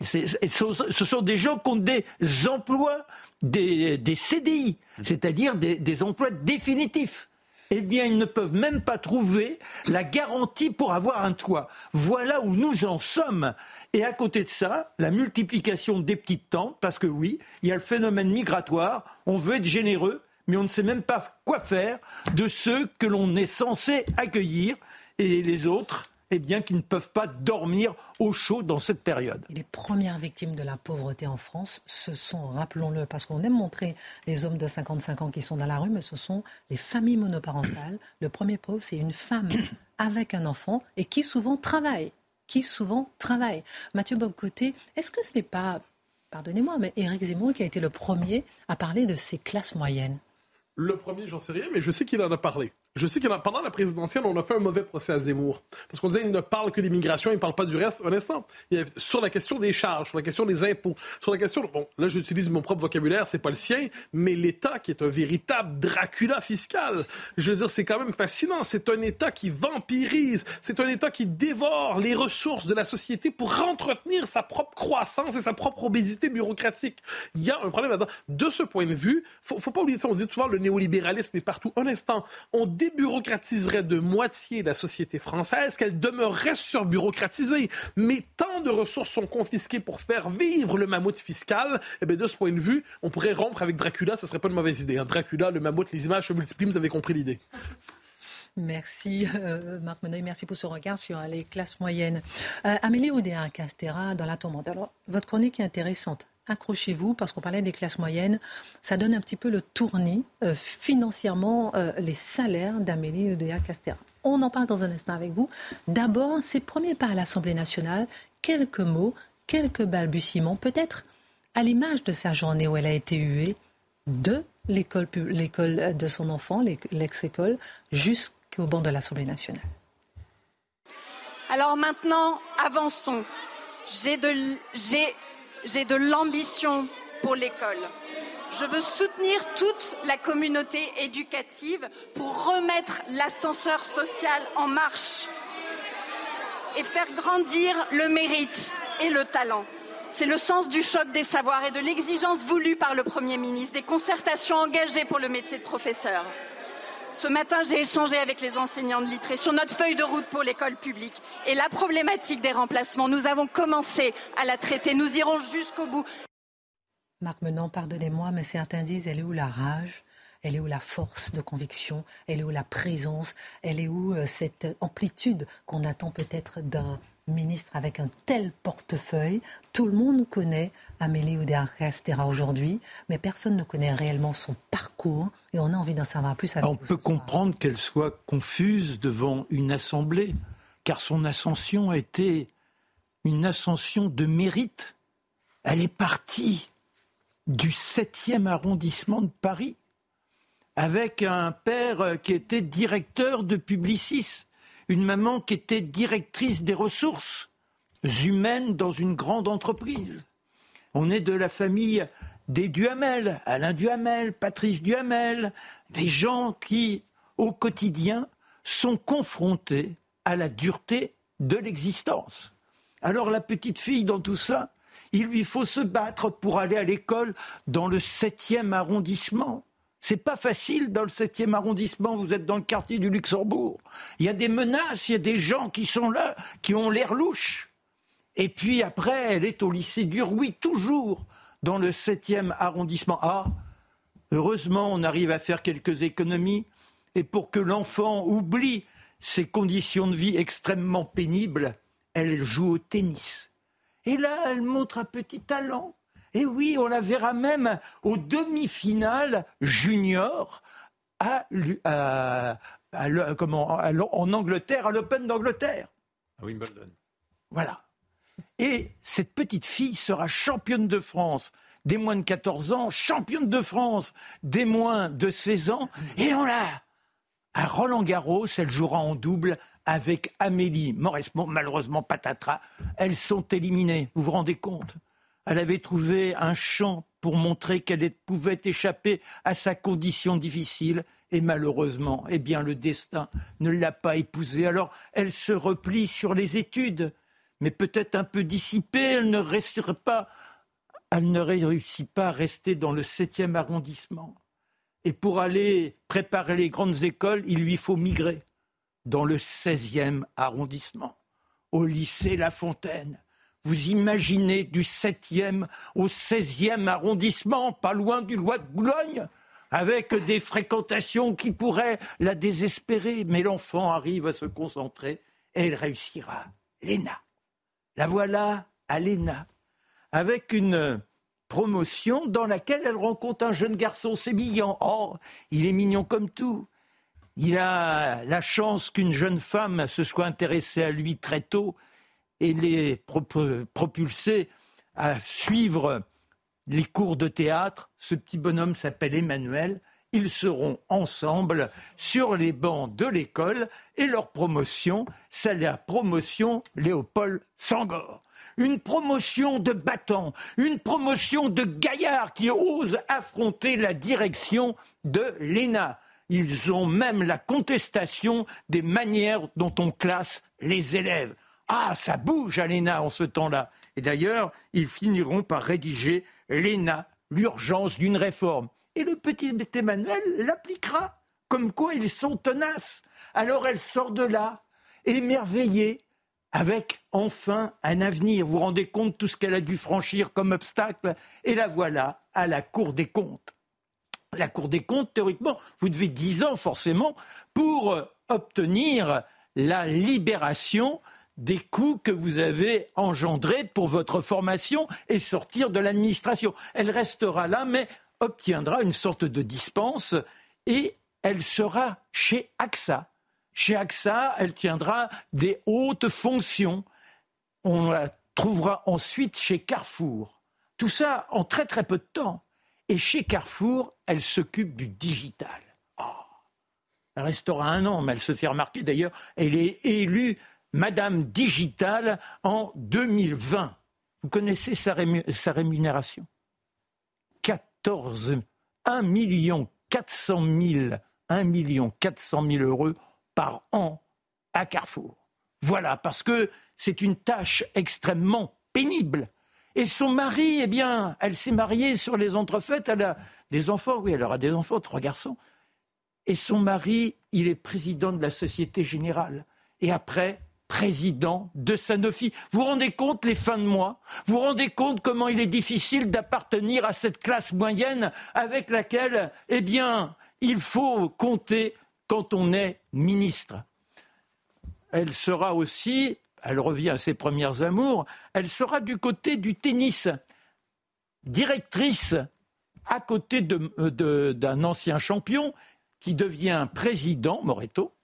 Ce sont des gens qui ont des emplois, des, CDI, c'est-à-dire des emplois définitifs eh bien, ils ne peuvent même pas trouver la garantie pour avoir un toit. Voilà où nous en sommes. Et à côté de ça, la multiplication des petites tentes, parce que oui, il y a le phénomène migratoire, on veut être généreux, mais on ne sait même pas quoi faire de ceux que l'on est censé accueillir, et les autres, eh bien, qui ne peuvent pas dormir au chaud dans cette période. les premières victimes de la pauvreté en France, ce sont, rappelons-le, parce qu'on aime montrer les hommes de 55 ans qui sont dans la rue, mais ce sont les familles monoparentales. Le premier pauvre, c'est une femme (coughs) avec un enfant et qui souvent travaille. Qui souvent travaille. Mathieu Bobcoté, est-ce que ce n'est pas, pardonnez-moi, mais Éric Zemmour qui a été le premier à parler de ces classes moyennes? Le premier, j'en sais rien, mais je sais qu'il en a parlé. Je sais que pendant la présidentielle, on a fait un mauvais procès à Zemmour. Parce qu'on disait qu'il ne parle que d'immigration, il ne parle pas du reste. Un instant, sur la question des charges, sur la question des impôts, sur la question... Bon, là, j'utilise mon propre vocabulaire, c'est pas le sien, mais l'État qui est un véritable Dracula fiscal. Je veux dire, c'est quand même fascinant. C'est un État qui vampirise. C'est un État qui dévore les ressources de la société pour entretenir sa propre croissance et sa propre obésité bureaucratique. Il y a un problème là-dedans. De ce point de vue, faut, faut pas oublier ça. On dit souvent le néolibéralisme est partout. Un instant, on débureaucratiserait de moitié la société française, qu'elle demeurerait surbureaucratisée. Mais tant de ressources sont confisquées pour faire vivre le mammouth fiscal, eh bien, de ce point de vue, on pourrait rompre avec Dracula, ce serait pas une mauvaise idée. Hein. Dracula, le mammouth, les images se multiplient, vous avez compris l'idée. Merci euh, Marc Moneuil, merci pour ce regard sur les classes moyennes. Euh, Amélie Oudéa-Castera, dans la tourmente. Alors, votre chronique est intéressante accrochez-vous parce qu'on parlait des classes moyennes. Ça donne un petit peu le tournis euh, financièrement euh, les salaires d'Amélie Oudéa Castera. On en parle dans un instant avec vous. D'abord, ses premiers pas à l'Assemblée nationale, quelques mots, quelques balbutiements, peut-être à l'image de sa journée où elle a été huée de l'école, l'école de son enfant, l'ex-école, jusqu'au banc de l'Assemblée nationale. Alors maintenant, avançons. J'ai j'ai j'ai de l'ambition pour l'école. Je veux soutenir toute la communauté éducative pour remettre l'ascenseur social en marche et faire grandir le mérite et le talent. C'est le sens du choc des savoirs et de l'exigence voulue par le Premier ministre, des concertations engagées pour le métier de professeur. Ce matin, j'ai échangé avec les enseignants de l'ITRE sur notre feuille de route pour l'école publique et la problématique des remplacements. Nous avons commencé à la traiter. Nous irons jusqu'au bout. Marc Menon, pardonnez-moi, mais certains disent elle est où la rage? Elle est où la force de conviction? Elle est où la présence? Elle est où euh, cette amplitude qu'on attend peut-être d'un ministre avec un tel portefeuille? Tout le monde connaît Amélie Oudéa-Castéra aujourd'hui, mais personne ne connaît réellement son parcours et on a envie d'en savoir plus. on peut comprendre qu'elle soit confuse devant une assemblée, car son ascension a été une ascension de mérite. Elle est partie du 7e arrondissement de Paris avec un père qui était directeur de Publicis, une maman qui était directrice des ressources humaines dans une grande entreprise. On est de la famille des Duhamel, Alain Duhamel, Patrice Duhamel, des gens qui, au quotidien, sont confrontés à la dureté de l'existence. Alors la petite fille dans tout ça, il lui faut se battre pour aller à l'école dans le 7e arrondissement. C'est pas facile dans le 7e arrondissement, vous êtes dans le quartier du Luxembourg. Il y a des menaces, il y a des gens qui sont là, qui ont l'air louches. Et puis après, elle est au lycée du oui, toujours dans le 7e arrondissement. Ah, heureusement, on arrive à faire quelques économies. Et pour que l'enfant oublie ses conditions de vie extrêmement pénibles, elle joue au tennis. Et là, elle montre un petit talent. Et oui, on la verra même aux demi-finales junior à, comment, en Angleterre, à l'Open d'Angleterre. À Wimbledon. Voilà. Et cette petite fille sera championne de France des moins de 14 ans, championne de France des moins de 16 ans. Et on l'a. À Roland Garros, elle jouera en double avec Amélie Mauresmo. Malheureusement, patatras, elles sont éliminées. Vous vous rendez compte? Elle avait trouvé un champ pour montrer qu'elle pouvait échapper à sa condition difficile. Et malheureusement, eh bien, le destin ne l'a pas épousée. Alors, elle se replie sur les études mais peut-être un peu dissipée, elle ne réussit pas à rester dans le 7e arrondissement. Et pour aller préparer les grandes écoles, il lui faut migrer dans le 16e arrondissement, au lycée La Fontaine. Vous imaginez du 7e au 16e arrondissement, pas loin du Loi de Boulogne, avec des fréquentations qui pourraient la désespérer. Mais l'enfant arrive à se concentrer et elle réussira. Léna. La voilà à avec une promotion dans laquelle elle rencontre un jeune garçon sémillant. Oh, il est mignon comme tout. Il a la chance qu'une jeune femme se soit intéressée à lui très tôt et l'ait propulsé à suivre les cours de théâtre. Ce petit bonhomme s'appelle Emmanuel ils seront ensemble sur les bancs de l'école et leur promotion, c'est la promotion Léopold Sangor. Une promotion de battants, une promotion de gaillards qui osent affronter la direction de l'ENA. Ils ont même la contestation des manières dont on classe les élèves. Ah, ça bouge à l'ENA en ce temps-là. Et d'ailleurs, ils finiront par rédiger l'ENA, l'urgence d'une réforme. Et le petit Emmanuel l'appliquera comme quoi ils sont tenaces. Alors elle sort de là, émerveillée, avec enfin un avenir. Vous vous rendez compte de tout ce qu'elle a dû franchir comme obstacle? Et la voilà à la Cour des comptes. La Cour des comptes, théoriquement, vous devez 10 ans forcément pour euh, obtenir la libération des coûts que vous avez engendrés pour votre formation et sortir de l'administration. Elle restera là, mais obtiendra une sorte de dispense et elle sera chez AXA. Chez AXA, elle tiendra des hautes fonctions. On la trouvera ensuite chez Carrefour. Tout ça en très très peu de temps. Et chez Carrefour, elle s'occupe du digital. Oh. Elle restera un an, mais elle se fait remarquer. D'ailleurs, elle est élue Madame Digital en 2020. Vous connaissez sa, rémunération? 14, 1 million 400 000, 1 million 400 000 euros par an à Carrefour. Voilà, parce que c'est une tâche extrêmement pénible. Et son mari, eh bien, elle s'est mariée sur les entrefaites, elle a des enfants, oui, elle aura des enfants, trois garçons. Et son mari, il est président de la Société Générale. Et après, président de Sanofi. Vous vous rendez compte les fins de mois Vous vous rendez compte comment il est difficile d'appartenir à cette classe moyenne avec laquelle, eh bien, il faut compter quand on est ministre. Elle sera aussi, elle revient à ses premières amours, elle sera du côté du tennis, directrice à côté d'un ancien champion qui devient président, Moreto,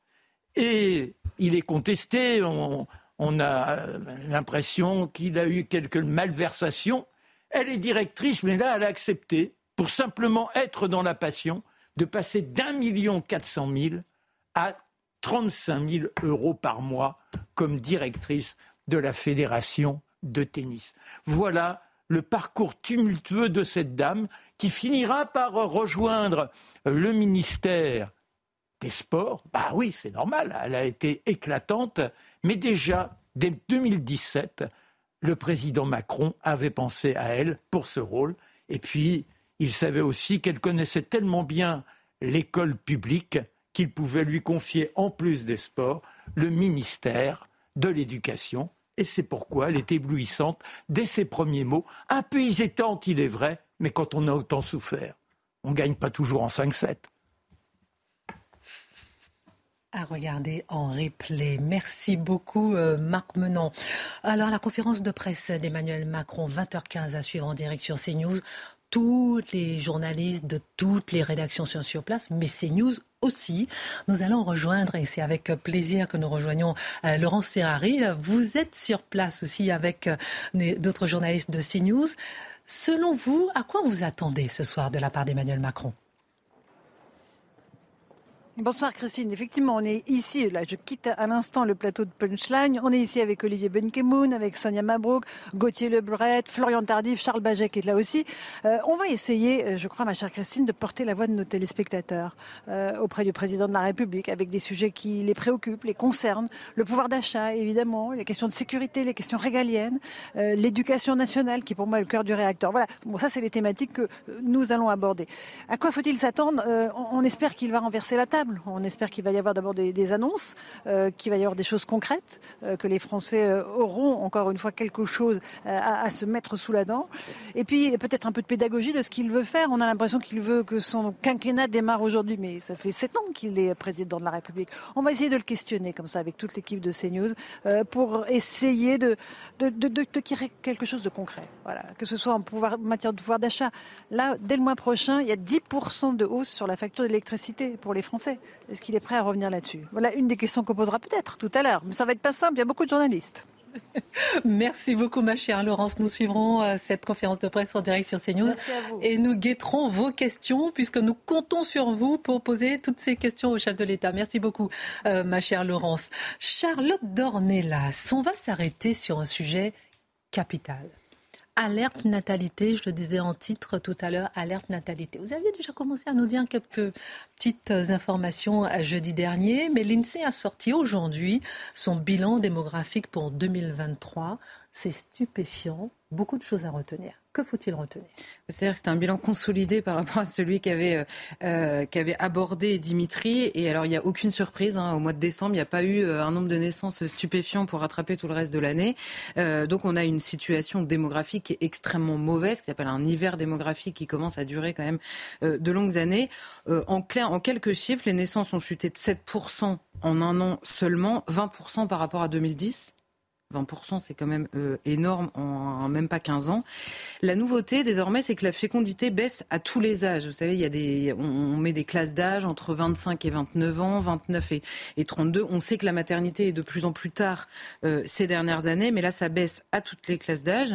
et il est contesté. On, on a l'impression qu'il a eu quelques malversations. Elle est directrice, mais là, elle a accepté, pour simplement être dans la passion, de passer d'un million quatre cent mille à 35 000 euros par mois comme directrice de la fédération de tennis. Voilà le parcours tumultueux de cette dame qui finira par rejoindre le ministère des sports. Bah oui, c'est normal, elle a été éclatante, mais déjà dès 2017, le président Macron avait pensé à elle pour ce rôle. Et puis, il savait aussi qu'elle connaissait tellement bien l'école publique qu'il pouvait lui confier, en plus des sports, le ministère de l'éducation. Et c'est pourquoi elle est éblouissante dès ses premiers mots, un peu hésitante, il est vrai, mais quand on a autant souffert, on ne gagne pas toujours en 5-7 à regarder en replay. Merci beaucoup, euh, Marc Menant. Alors, la conférence de presse d'Emmanuel Macron, 20h15 à suivre en direction CNews. Tous les journalistes de toutes les rédactions sont sur place, mais CNews aussi. Nous allons rejoindre, et c'est avec plaisir que nous rejoignons euh, Laurence Ferrari. Vous êtes sur place aussi avec euh, d'autres journalistes de CNews. Selon vous, à quoi vous attendez ce soir de la part d'Emmanuel Macron? Bonsoir Christine. Effectivement, on est ici, là je quitte à l'instant le plateau de Punchline. On est ici avec Olivier Benkemoun, avec Sonia Mabrouk, Gauthier Lebret, Florian Tardif, Charles Baget qui est là aussi. Euh, on va essayer, euh, je crois ma chère Christine, de porter la voix de nos téléspectateurs euh, auprès du président de la République avec des sujets qui les préoccupent, les concernent. Le pouvoir d'achat, évidemment, les questions de sécurité, les questions régaliennes, l'éducation nationale qui pour moi est le cœur du réacteur. Voilà, bon ça c'est les thématiques que nous allons aborder. À quoi faut-il s'attendre? On espère qu'il va renverser la table on espère qu'il va y avoir d'abord des, annonces, euh, qu'il va y avoir des choses concrètes, euh, que les Français euh, auront encore une fois quelque chose à, se mettre sous la dent. Et puis peut-être un peu de pédagogie de ce qu'il veut faire. On a l'impression qu'il veut que son quinquennat démarre aujourd'hui, mais ça fait sept ans qu'il est président de la République. On va essayer de le questionner comme ça avec toute l'équipe de CNews pour essayer de, de, tirer quelque chose de concret. Voilà, que ce soit en matière de pouvoir d'achat. Là, dès le mois prochain, il y a 10% de hausse sur la facture d'électricité pour les Français. Est-ce qu'il est prêt à revenir là-dessus? Voilà une des questions qu'on posera peut-être tout à l'heure. Mais ça va être pas simple, il y a beaucoup de journalistes. (laughs) Merci beaucoup, ma chère Laurence. Nous suivrons euh, cette conférence de presse en direct sur CNews et nous guetterons vos questions puisque nous comptons sur vous pour poser toutes ces questions au chef de l'État. Merci beaucoup, euh, ma chère Laurence. Charlotte Dornelas, on va s'arrêter sur un sujet capital. Alerte natalité, je le disais en titre tout à l'heure, alerte natalité. Vous aviez déjà commencé à nous dire quelques petites informations jeudi dernier, mais l'INSEE a sorti aujourd'hui son bilan démographique pour 2023. C'est stupéfiant, beaucoup de choses à retenir. Que faut-il retenir? C'est-à-dire que c'est un bilan consolidé par rapport à celui qu'avait euh, euh abordé Dimitri. Et alors, il n'y a aucune surprise. Hein. Au mois de décembre, il n'y a pas eu euh, un nombre de naissances stupéfiant pour rattraper tout le reste de l'année. Euh, donc, on a une situation démographique qui est extrêmement mauvaise, qui s'appelle un hiver démographique qui commence à durer quand même de longues années. en, clair, en quelques chiffres, les naissances ont chuté de 7% en un an seulement, 20% par rapport à 2010. 20%, c'est quand même euh, énorme en, même pas 15 ans. La nouveauté désormais, c'est que la fécondité baisse à tous les âges. Vous savez, il y a des, on, met des classes d'âge entre 25 et 29 ans, 29 et, et, 32. On sait que la maternité est de plus en plus tard euh, ces dernières années, mais là, ça baisse à toutes les classes d'âge.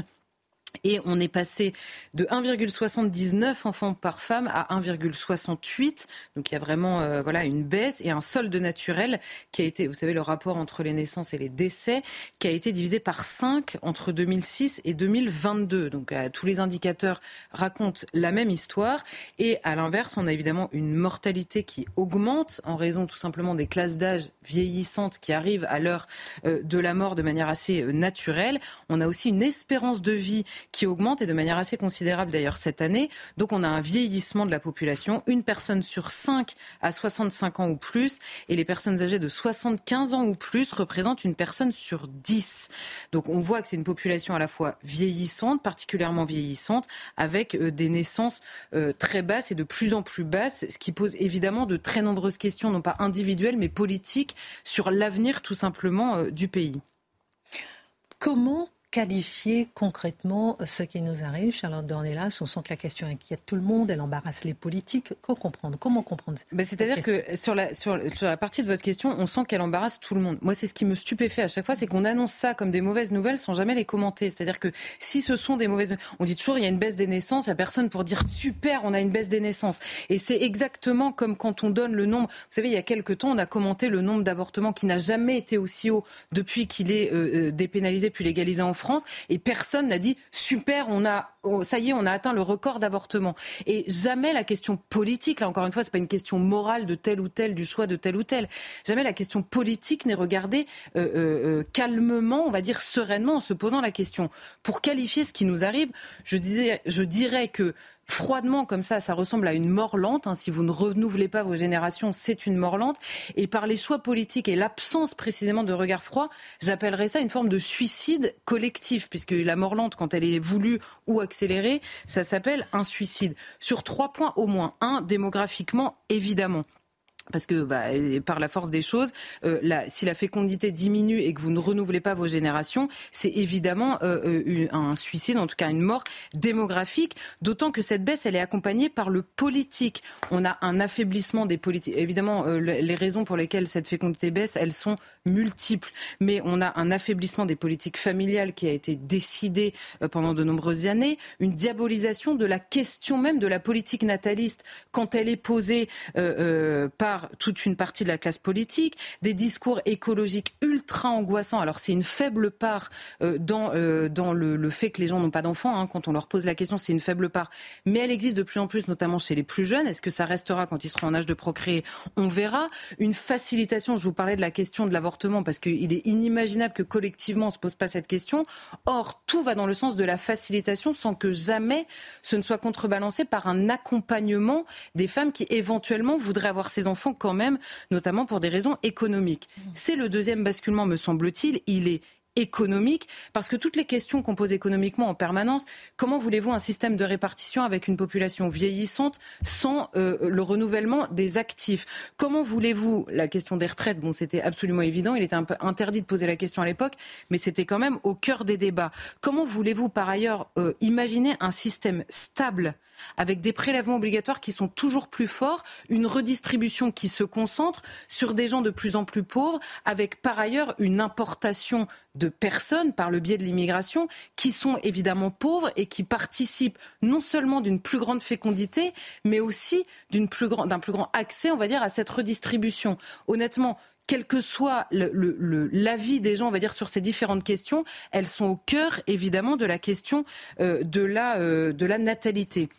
Et on est passé de 1,79 enfants par femme à 1,68. Donc il y a vraiment euh, voilà une baisse et un solde naturel qui a été, vous savez, le rapport entre les naissances et les décès, qui a été divisé par 5 entre 2006 et 2022. Donc euh, tous les indicateurs racontent la même histoire. Et à l'inverse, on a évidemment une mortalité qui augmente en raison tout simplement des classes d'âge vieillissantes qui arrivent à l'heure euh, de la mort de manière assez naturelle. On a aussi une espérance de vie qui augmente et de manière assez considérable d'ailleurs cette année. Donc on a un vieillissement de la population. Une personne sur cinq à 65 ans ou plus et les personnes âgées de 75 ans ou plus représentent une personne sur 10. Donc on voit que c'est une population à la fois vieillissante, particulièrement vieillissante, avec euh, des naissances euh, très basses et de plus en plus basses, ce qui pose évidemment de très nombreuses questions, non pas individuelles mais politiques, sur l'avenir tout simplement euh, du pays. Comment qualifier concrètement ce qui nous arrive, Charlotte Dornelas On sent que la question inquiète tout le monde, elle embarrasse les politiques. Comment comprendre Comment comprendre ben, C'est-à-dire que sur la, sur, la partie de votre question, on sent qu'elle embarrasse tout le monde. Moi, c'est ce qui me stupéfait à chaque fois, c'est qu'on annonce ça comme des mauvaises nouvelles sans jamais les commenter. C'est-à-dire que si ce sont des mauvaises on dit toujours il y a une baisse des naissances, il n'y a personne pour dire super, on a une baisse des naissances. Et c'est exactement comme quand on donne le nombre. Vous savez, il y a quelques temps, on a commenté le nombre d'avortements qui n'a jamais été aussi haut depuis qu'il est euh, euh, dépénalisé puis légalisé en France et personne n'a dit super, on a, ça y est, on a atteint le record d'avortement. Et jamais la question politique, là encore une fois, c'est pas une question morale de tel ou tel, du choix de tel ou tel. Jamais la question politique n'est regardée euh, euh, euh, calmement, on va dire sereinement, en se posant la question. Pour qualifier ce qui nous arrive, je dirais que froidement comme ça, ça ressemble à une mort lente. Hein. Si vous ne renouvelez pas vos générations, c'est une mort lente. Et par les choix politiques et l'absence précisément de regard froid, j'appellerais ça une forme de suicide collectif, puisque la mort lente, quand elle est voulue ou accélérée, ça s'appelle un suicide. Sur trois points au moins. Un, démographiquement, évidemment parce que bah, par la force des choses, euh, si la fécondité diminue et que vous ne renouvelez pas vos générations, c'est évidemment euh, euh, un suicide, en tout cas une mort démographique. D'autant que cette baisse, elle est accompagnée par le politique. On a un affaiblissement des politiques. Évidemment, les raisons pour lesquelles cette fécondité baisse, elles sont multiples. Mais on a un affaiblissement des politiques familiales qui a été décidé pendant de nombreuses années, une diabolisation de la question même de la politique nataliste quand elle est posée par toute une partie de la classe politique, des discours écologiques ultra angoissants. Alors c'est une faible part euh, dans, euh, dans le, fait que les gens n'ont pas d'enfants. Hein. quand on leur pose la question, c'est une faible part. Mais elle existe de plus en plus, notamment chez les plus jeunes. Est-ce que ça restera quand ils seront en âge de procréer? On verra. Une facilitation, je vous parlais de la question de l'avortement, parce qu'il est inimaginable que collectivement on ne se pose pas cette question. Or, tout va dans le sens de la facilitation sans que jamais ce ne soit contrebalancé par un accompagnement des femmes qui éventuellement voudraient avoir ces enfants quand même, notamment pour des raisons économiques. C'est le deuxième basculement, me semble-t-il. Il est économique, parce que toutes les questions qu'on pose économiquement en permanence, comment voulez-vous un système de répartition avec une population vieillissante sans euh, le renouvellement des actifs? Comment voulez-vous, la question des retraites, bon c'était absolument évident, il était un peu interdit de poser la question à l'époque, mais c'était quand même au cœur des débats. Comment voulez-vous par ailleurs euh, imaginer un système stable avec des prélèvements obligatoires qui sont toujours plus forts, une redistribution qui se concentre sur des gens de plus en plus pauvres, avec par ailleurs une importation de personnes par le biais de l'immigration qui sont évidemment pauvres et qui participent non seulement d'une plus grande fécondité, mais aussi d'un plus, grand, accès, on va dire, à cette redistribution. Honnêtement, quel que soit l'avis des gens, on va dire, sur ces différentes questions, elles sont au cœur, évidemment, de la question euh, euh, de la natalité.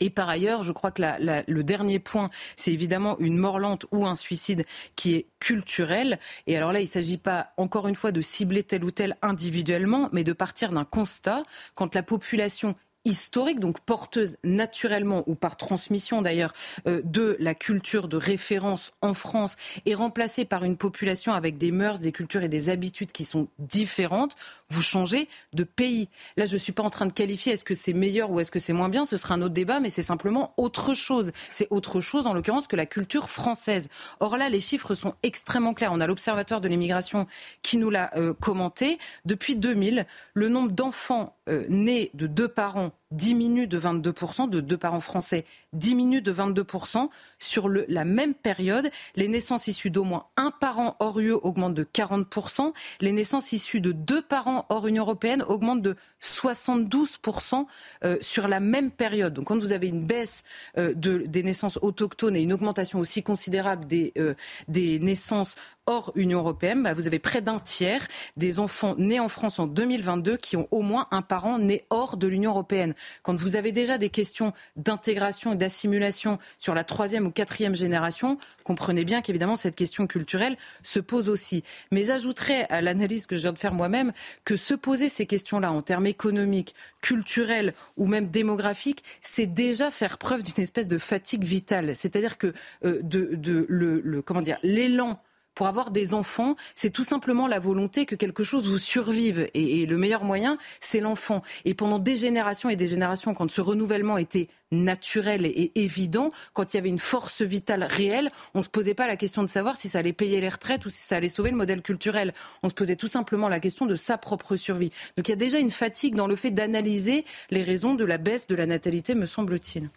Et par ailleurs, je crois que le dernier point, c'est évidemment une mort lente ou un suicide qui est culturel. Et alors là, il ne s'agit pas, encore une fois, de cibler tel ou tel individuellement, mais de partir d'un constat. Quand la population historique, donc porteuse naturellement ou par transmission d'ailleurs euh, de la culture de référence en France et remplacée par une population avec des mœurs, des cultures et des habitudes qui sont différentes, vous changez de pays. Là, je ne suis pas en train de qualifier est-ce que c'est meilleur ou est-ce que c'est moins bien, ce sera un autre débat, mais c'est simplement autre chose. C'est autre chose, en l'occurrence, que la culture française. Or là, les chiffres sont extrêmement clairs. On a l'Observatoire de l'immigration qui nous l'a euh, commenté. Depuis 2000, le nombre d'enfants euh, nés de deux parents diminue de 22%, de deux parents français diminue de 22%. Sur le, la même période, les naissances issues d'au moins un parent hors UE augmentent de 40%, les naissances issues de deux parents hors Union européenne augmentent de 72% euh, sur la même période. Donc quand vous avez une baisse euh, de, des naissances autochtones et une augmentation aussi considérable des, euh, des naissances hors Union européenne, bah, vous avez près d'un tiers des enfants nés en France en 2022 qui ont au moins un parent né hors de l'Union européenne. Quand vous avez déjà des questions d'intégration et d'assimilation sur la troisième ou quatrième génération, comprenez bien qu'évidemment cette question culturelle se pose aussi. Mais j'ajouterais à l'analyse que je viens de faire moi-même que se poser ces questions-là en termes économiques, culturels ou même démographiques, c'est déjà faire preuve d'une espèce de fatigue vitale. C'est-à-dire que euh, de, de, le, le, comment dire, l'élan pour avoir des enfants, c'est tout simplement la volonté que quelque chose vous survive. Et, le meilleur moyen, c'est l'enfant. Et pendant des générations et des générations, quand ce renouvellement était naturel et évident, quand il y avait une force vitale réelle, on ne se posait pas la question de savoir si ça allait payer les retraites ou si ça allait sauver le modèle culturel. On se posait tout simplement la question de sa propre survie. Donc il y a déjà une fatigue dans le fait d'analyser les raisons de la baisse de la natalité, me semble-t-il.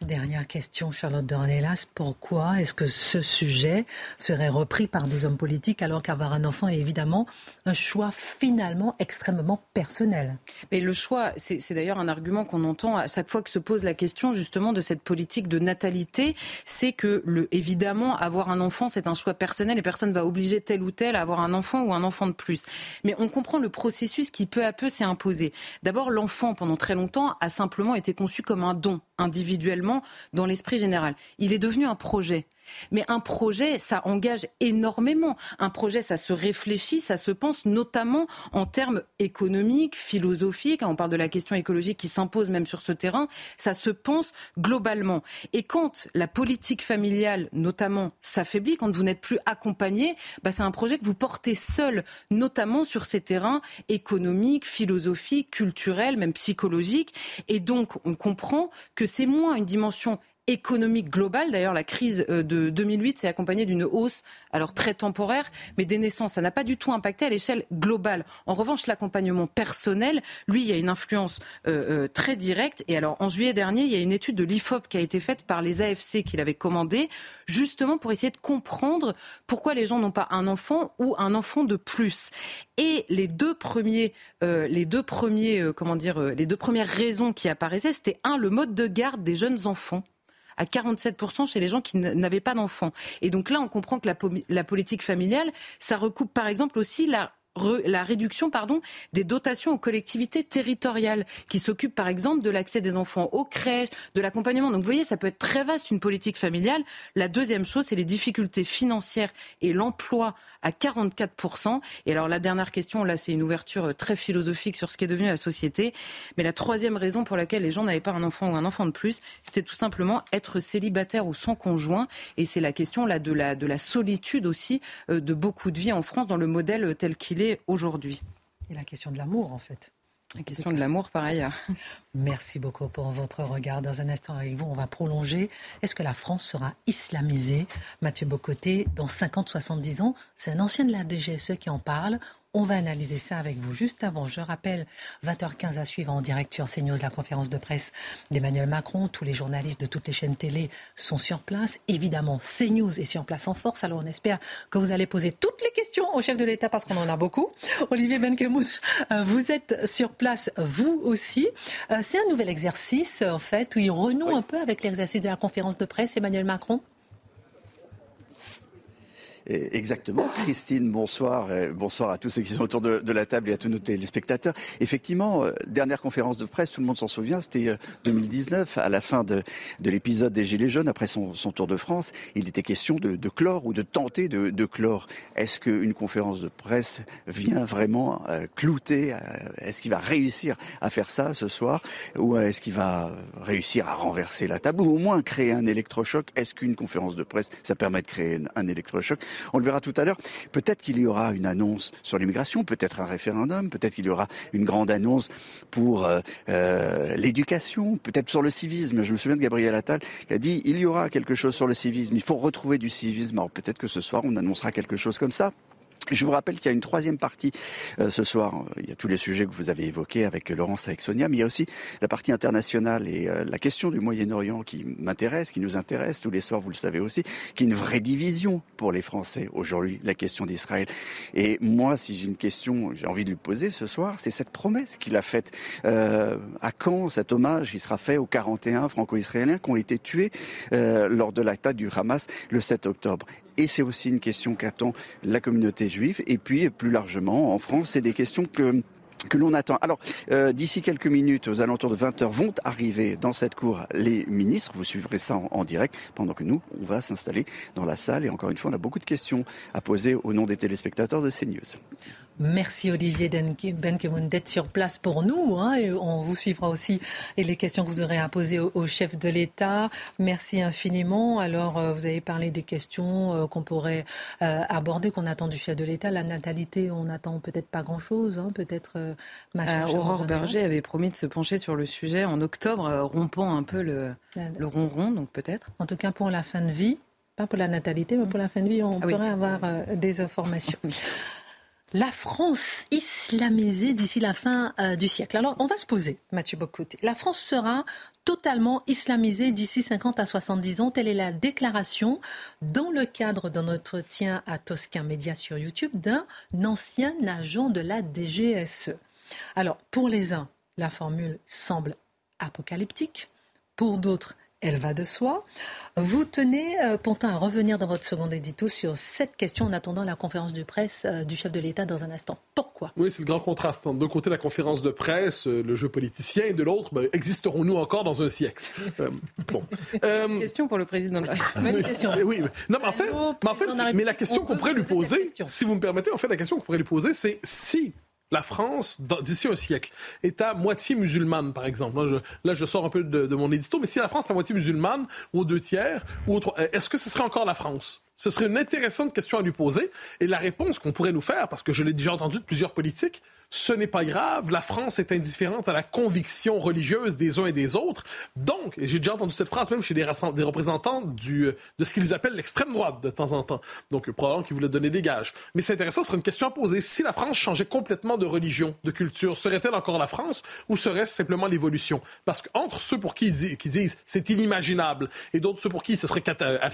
Dernière question, Charlotte Dornelas. Pourquoi est-ce que ce sujet serait repris par des hommes politiques alors qu'avoir un enfant est évidemment un choix finalement extrêmement personnel? Mais le choix, c'est d'ailleurs un argument qu'on entend à chaque fois que se pose la question justement de cette politique de natalité. C'est que, évidemment, avoir un enfant, c'est un choix personnel et personne ne va obliger tel ou tel à avoir un enfant ou un enfant de plus. Mais on comprend le processus qui peu à peu s'est imposé. D'abord, l'enfant, pendant très longtemps, a simplement été conçu comme un don individuellement dans l'esprit général. Il est devenu un projet. Mais un projet, ça engage énormément. Un projet, ça se réfléchit, ça se pense notamment en termes économiques, philosophiques. On parle de la question écologique qui s'impose même sur ce terrain. Ça se pense globalement. Et quand la politique familiale, notamment, s'affaiblit, quand vous n'êtes plus accompagné, bah, c'est un projet que vous portez seul, notamment sur ces terrains économiques, philosophiques, culturels, même psychologiques. Et donc, on comprend que c'est moins une dimension économique globale. D'ailleurs, la crise euh, de 2008 s'est accompagnée d'une hausse, alors très temporaire, mais des naissances. Ça n'a pas du tout impacté à l'échelle globale. En revanche, l'accompagnement personnel, lui, il y a une influence euh, euh, très directe. Et alors, en juillet dernier, il y a une étude de l'IFOP qui a été faite par les AFC qu'il avait commandé, justement pour essayer de comprendre pourquoi les gens n'ont pas un enfant ou un enfant de plus. Et les deux premiers, euh, les deux premiers, comment dire, les deux premières raisons qui apparaissaient, c'était un, le mode de garde des jeunes enfants à 47% chez les gens qui n'avaient pas d'enfants. Et donc là, on comprend que la, politique familiale, ça recoupe par exemple aussi la la réduction pardon, des dotations aux collectivités territoriales qui s'occupent par exemple de l'accès des enfants aux crèches, de l'accompagnement. Donc vous voyez, ça peut être très vaste une politique familiale. La deuxième chose, c'est les difficultés financières et l'emploi à 44%. Et alors la dernière question, là c'est une ouverture très philosophique sur ce qui est devenu la société. Mais la troisième raison pour laquelle les gens n'avaient pas un enfant ou un enfant de plus, c'était tout simplement être célibataire ou sans conjoint. Et c'est la question là de la, de la solitude aussi euh, de beaucoup de vies en France dans le modèle tel qu'il est aujourd'hui. Et la question de l'amour, en fait. La question de l'amour, par ailleurs. (laughs) Merci beaucoup pour votre regard. Dans un instant avec vous, on va prolonger. Est-ce que la France sera islamisée? Mathieu Bocoté, dans 50-70 ans, c'est un ancien de la DGSE qui en parle. On va analyser ça avec vous juste avant. Je rappelle, 20h15 à suivre en direct sur CNews, la conférence de presse d'Emmanuel Macron. Tous les journalistes de toutes les chaînes télé sont sur place. Évidemment, CNews est sur place en force. Alors on espère que vous allez poser toutes les questions au chef de l'État parce qu'on en a beaucoup. Olivier Benkemoun, euh, vous êtes sur place, vous aussi. Euh, c'est un nouvel exercice, en fait, où il renoue un peu avec l'exercice de la conférence de presse, Emmanuel Macron? Exactement. Christine, bonsoir. Bonsoir à tous ceux qui sont autour de, la table et à tous nos téléspectateurs. Effectivement, euh, dernière conférence de presse, tout le monde s'en souvient, c'était 2019, euh, à la fin de, l'épisode des Gilets jaunes, après son, Tour de France. Il était question de, clore ou de tenter de, clore. Est-ce qu'une conférence de presse vient vraiment euh, clouter Est-ce qu'il va réussir à faire ça ce soir Ou est-ce qu'il va réussir à renverser la table Ou au moins créer un électrochoc? Est-ce qu'une conférence de presse, ça permet de créer un électrochoc? On le verra tout à l'heure. Peut-être qu'il y aura une annonce sur l'immigration, peut-être un référendum, peut-être qu'il y aura une grande annonce pour euh, euh, l'éducation, peut-être sur le civisme. Je me souviens de Gabriel Attal qui a dit il y aura quelque chose sur le civisme, il faut retrouver du civisme. Alors peut-être que ce soir on annoncera quelque chose comme ça. Je vous rappelle qu'il y a une troisième partie euh, ce soir. Il y a tous les sujets que vous avez évoqués avec Laurence, avec Sonia, mais il y a aussi la partie internationale et euh, la question du Moyen-Orient qui m'intéresse, qui nous intéresse tous les soirs, vous le savez aussi, qui est une vraie division pour les Français aujourd'hui, la question d'Israël. Et moi, si j'ai une question, j'ai envie de lui poser ce soir, c'est cette promesse qu'il a faite. Euh, à quand cet hommage qui sera fait aux 41 franco-israéliens qui ont été tués lors de l'attaque du Hamas le 7 octobre et c'est aussi une question qu'attend la communauté juive. Et puis, plus largement, en France, c'est des questions que que l'on attend. Alors, euh, d'ici quelques minutes, aux alentours de 20h, vont arriver dans cette cour les ministres. Vous suivrez ça en, direct, pendant que nous, on va s'installer dans la salle. Et encore une fois, on a beaucoup de questions à poser au nom des téléspectateurs de CNews. Merci Olivier Benkemoun d'être sur place pour nous. Hein, et on vous suivra aussi et les questions que vous aurez à poser au, chef de l'État. Merci infiniment. Alors, euh, vous avez parlé des questions euh, qu'on pourrait euh, aborder, qu'on attend du chef de l'État. La natalité, on n'attend peut-être pas grand-chose. Hein, peut-être Aurore Berger avait promis de se pencher sur le sujet en octobre, rompant un peu le, le ronron, donc peut-être. En tout cas, pour la fin de vie. Pas pour la natalité, mais pour la fin de vie, on ah pourrait avoir des informations. (laughs) la France islamisée d'ici la fin euh, du siècle. Alors, on va se poser, Mathieu Bocoté. La France sera totalement islamisée d'ici 50 à 70 ans. Telle est la déclaration dans le cadre d'un entretien à Toscan Média sur YouTube d'un ancien agent de la DGSE. Alors, pour les uns, la formule semble apocalyptique. Pour d'autres, elle va de soi. Vous tenez euh, pourtant à revenir dans votre second édito sur cette question en attendant la conférence de presse euh, du chef de l'État dans un instant. Pourquoi? Oui, c'est le grand contraste. D'un côté, la conférence de presse, euh, le jeu politicien, et de l'autre, ben, existerons-nous encore dans un siècle? Bon. (laughs) question pour le président de la Même question. Oui, non, mais en fait, mais, en fait, mais la question qu'on pourrait lui poser, si vous me permettez, en fait, la question qu'on pourrait lui poser, c'est si la France, d'ici un siècle, est à moitié musulmane, par exemple. Là, je, sors un peu de, mon édito, mais si la France est à moitié musulmane, ou aux deux tiers, ou est-ce que ce serait encore la France? Ce serait une intéressante question à lui poser. Et la réponse qu'on pourrait nous faire, parce que je l'ai déjà entendu de plusieurs politiques, ce n'est pas grave. La France est indifférente à la conviction religieuse des uns et des autres. Donc, j'ai déjà entendu cette phrase même chez des, représentants du, de ce qu'ils appellent l'extrême droite de temps en temps. Donc, probablement qu'ils voulaient donner des gages. Mais c'est intéressant, ce serait une question à poser. Si la France changeait complètement de religion, de culture, serait-elle encore la France ou serait-ce simplement l'évolution? Parce qu'entre ceux pour qui, ils disent c'est inimaginable et d'autres ceux pour qui ce serait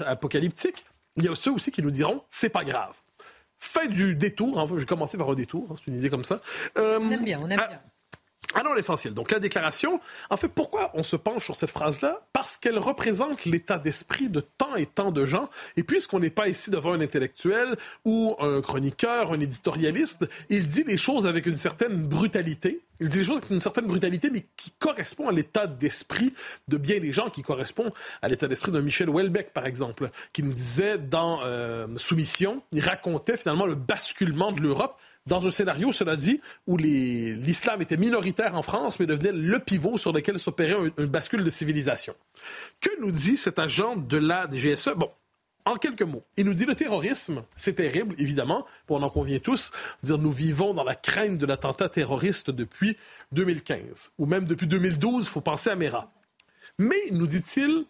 apocalyptique, il y a ceux aussi qui nous diront c'est pas grave. Fait du détour, enfin, je vais commencer par un détour, hein, c'est une idée comme ça. Euh, on aime bien, on aime bien. Alors l'essentiel. Donc la déclaration, en fait, pourquoi on se penche sur cette phrase-là? Parce qu'elle représente l'état d'esprit de tant et tant de gens. Et puisqu'on n'est pas ici devant un intellectuel ou un chroniqueur, un éditorialiste, il dit les choses avec une certaine brutalité. Il dit les choses avec une certaine brutalité, mais qui correspond à l'état d'esprit de bien des gens, qui correspond à l'état d'esprit d'un Michel Houellebecq, par exemple, qui nous disait dans euh, Soumission, il racontait finalement le basculement de l'Europe dans un scénario, cela dit, où l'islam était minoritaire en France, mais devenait le pivot sur lequel s'opérait un, bascule de civilisation. Que nous dit cet agent de la DGSE Bon, en quelques mots, il nous dit le terrorisme, c'est terrible, évidemment, on en convient tous. Dire nous vivons dans la crainte de l'attentat terroriste depuis 2015, ou même depuis 2012, il faut penser à Mera. Mais, nous dit-il,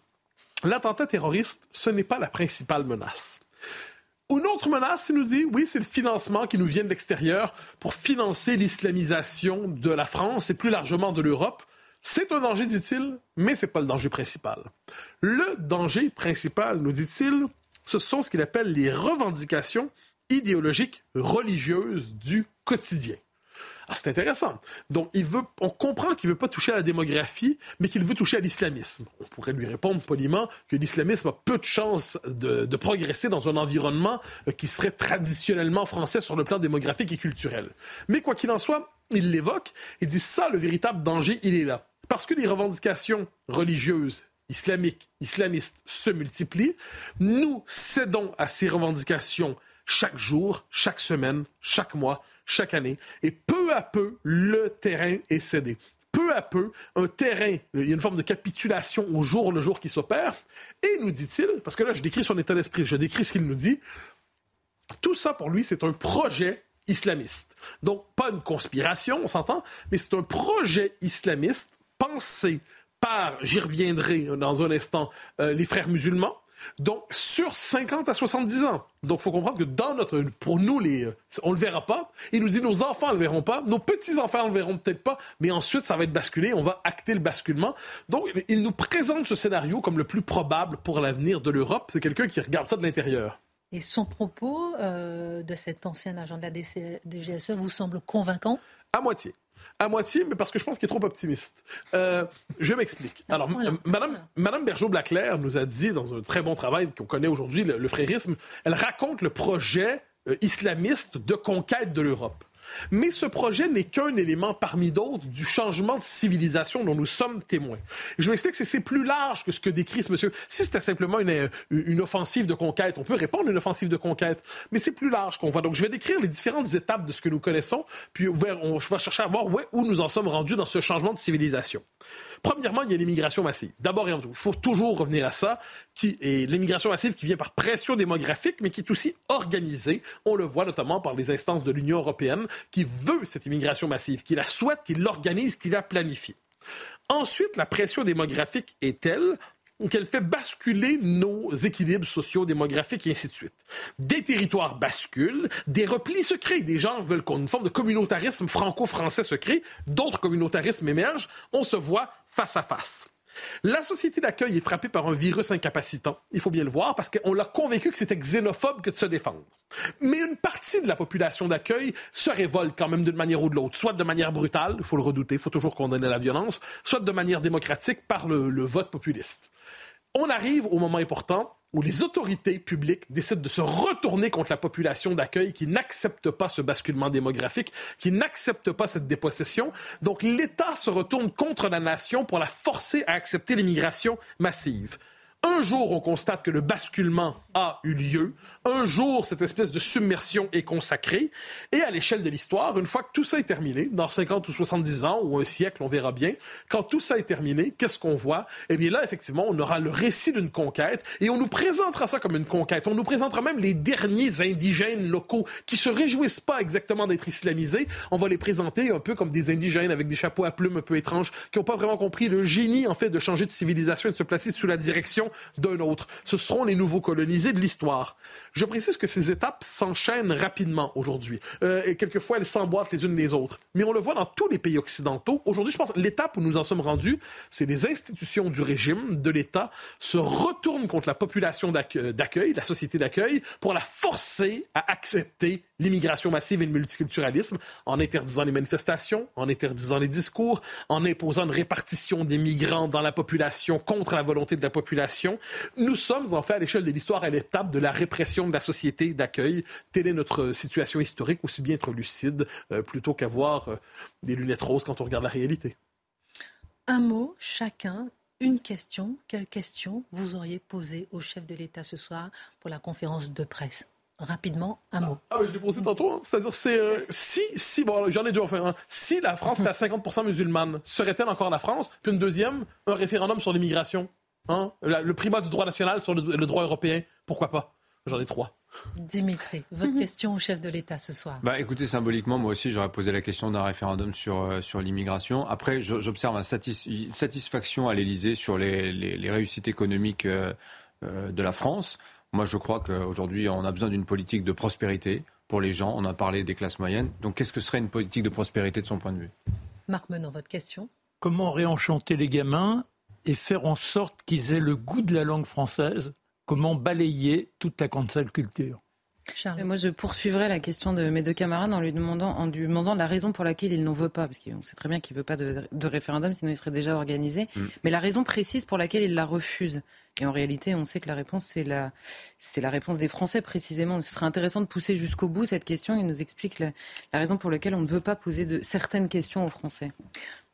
l'attentat terroriste, ce n'est pas la principale menace. Une autre menace, il nous dit, oui, c'est le financement qui nous vient de l'extérieur pour financer l'islamisation de la France et plus largement de l'Europe. C'est un danger, dit-il, mais ce n'est pas le danger principal. Le danger principal, nous dit-il, ce sont ce qu'il appelle les revendications idéologiques religieuses du quotidien. Ah, c'est intéressant. Donc, il veut, on comprend qu'il veut pas toucher à la démographie, mais qu'il veut toucher à l'islamisme. On pourrait lui répondre poliment que l'islamisme a peu de chances de, de, progresser dans un environnement euh, qui serait traditionnellement français sur le plan démographique et culturel. Mais quoi qu'il en soit, il l'évoque et dit ça, le véritable danger, il est là. Parce que les revendications religieuses islamiques, islamistes se multiplient, nous cédons à ces revendications chaque jour, chaque semaine, chaque mois, chaque année. Et peu à peu, le terrain est cédé. Peu à peu, un terrain, il y a une forme de capitulation au jour le jour qui s'opère. Et nous dit-il, parce que là, je décris son état d'esprit, je décris ce qu'il nous dit, tout ça pour lui, c'est un projet islamiste. Donc, pas une conspiration, on s'entend, mais c'est un projet islamiste pensé par, j'y reviendrai dans un instant, euh, les frères musulmans, donc, sur 50 à 70 ans. Donc, il faut comprendre que dans notre, pour nous, les, on le verra pas. Il nous dit nos enfants ne le verront pas, nos petits-enfants ne le verront peut-être pas, mais ensuite, ça va être basculé, on va acter le basculement. Donc, il nous présente ce scénario comme le plus probable pour l'avenir de l'Europe. C'est quelqu'un qui regarde ça de l'intérieur. Et son propos euh, de cet ancien agent de la DGSE vous semble convaincant? À moitié à moitié, mais parce que je pense qu'il est trop optimiste. Euh, je m'explique. Alors, Madame, Madame Bergeau-Blaclair nous a dit, dans un très bon travail qu'on connaît aujourd'hui, le, frérisme, elle raconte le projet euh, islamiste de conquête de l'Europe. Mais ce projet n'est qu'un élément parmi d'autres du changement de civilisation dont nous sommes témoins. je m'explique que c'est plus large que ce que décrit ce monsieur. Si c'était simplement une, une, offensive de conquête, on peut répondre à une offensive de conquête, mais c'est plus large qu'on voit. Donc je vais décrire les différentes étapes de ce que nous connaissons, puis on va chercher à voir où nous en sommes rendus dans ce changement de civilisation. Premièrement, il y a l'immigration massive. D'abord et avant tout, il faut toujours revenir à ça, qui est l'immigration massive qui vient par pression démographique, mais qui est aussi organisée. On le voit notamment par les instances de l'Union européenne qui veut cette immigration massive, qui la souhaite, qui l'organise, qui la planifie. Ensuite, la pression démographique est telle qu'elle fait basculer nos équilibres sociaux, démographiques et ainsi de suite. Des territoires basculent, des replis se créent, des gens veulent qu'on une forme de communautarisme franco-français se crée, d'autres communautarismes émergent, on se voit face à face. La société d'accueil est frappée par un virus incapacitant, il faut bien le voir, parce qu'on l'a convaincu que c'était xénophobe que de se défendre. Mais une partie de la population d'accueil se révolte quand même d'une manière ou de l'autre, soit de manière brutale, il faut le redouter, il faut toujours condamner la violence, soit de manière démocratique par le vote populiste. On arrive au moment important où les autorités publiques décident de se retourner contre la population d'accueil qui n'accepte pas ce basculement démographique, qui n'accepte pas cette dépossession. Donc l'État se retourne contre la nation pour la forcer à accepter l'immigration massive. Un jour, on constate que le basculement a eu lieu. Un jour, cette espèce de submersion est consacrée. Et à l'échelle de l'histoire, une fois que tout ça est terminé, dans 50 ou 70 ans ou un siècle, on verra bien, quand tout ça est terminé, qu'est-ce qu'on voit? Eh bien là, effectivement, on aura le récit d'une conquête et on nous présentera ça comme une conquête. On nous présentera même les derniers indigènes locaux qui se réjouissent pas exactement d'être islamisés. On va les présenter un peu comme des indigènes avec des chapeaux à plumes un peu étranges qui n'ont pas vraiment compris le génie, en fait, de changer de civilisation et de se placer sous la direction d'un autre. Ce seront les nouveaux colonisés de l'histoire. Je précise que ces étapes s'enchaînent rapidement aujourd'hui. Euh, et quelquefois, elles s'emboîtent les unes les autres. Mais on le voit dans tous les pays occidentaux. Aujourd'hui, je pense l'étape où nous en sommes rendus, c'est les institutions du régime, de l'État, se retournent contre la population d'accueil, la société d'accueil, pour la forcer à accepter l'immigration massive et le multiculturalisme en interdisant les manifestations, en interdisant les discours, en imposant une répartition des migrants dans la population contre la volonté de la population. Nous sommes en fait à l'échelle de l'histoire à l'étape de la répression de la société d'accueil. Telle est notre situation historique, aussi bien être lucide euh, plutôt qu'avoir euh, des lunettes roses quand on regarde la réalité. Un mot chacun une question. Quelle question vous auriez posée au chef de l'État ce soir pour la conférence de presse? Rapidement un mot. Ah, je l'ai posé tantôt. Hein. C'est-à-dire, c'est euh, si, si, bon, j'en ai deux enfin. Hein. Si la France était à 50% musulmane, serait-elle encore la France? Puis une deuxième, un référendum sur l'immigration. Hein? Le primat du droit national sur le, droit européen, pourquoi pas? J'en ai trois. Dimitri, votre question au chef de l'État ce soir. Bah, écoutez, symboliquement, moi aussi, j'aurais posé la question d'un référendum sur, euh, sur l'immigration. Après, j'observe une satisfaction à l'Élysée sur les, les, réussites économiques euh, de la France. Moi, je crois qu'aujourd'hui, on a besoin d'une politique de prospérité pour les gens. On a parlé des classes moyennes. Donc, qu'est-ce que serait une politique de prospérité de son point de vue? Marc Menon, votre question Comment réenchanter les gamins et faire en sorte qu'ils aient le goût de la langue française? Comment balayer toute la cancel culture? Moi, je poursuivrai la question de mes deux camarades en lui demandant, en lui demandant la raison pour laquelle il n'en veut pas, parce qu'on sait très bien qu'il ne veut pas de, référendum, sinon il serait déjà organisé, mm. mais la raison précise pour laquelle il la refuse. Et en réalité, on sait que la réponse, c'est la, c'est la réponse des Français précisément. Ce serait intéressant de pousser jusqu'au bout cette question. Il nous explique la, la raison pour laquelle on ne veut pas poser de certaines questions aux Français.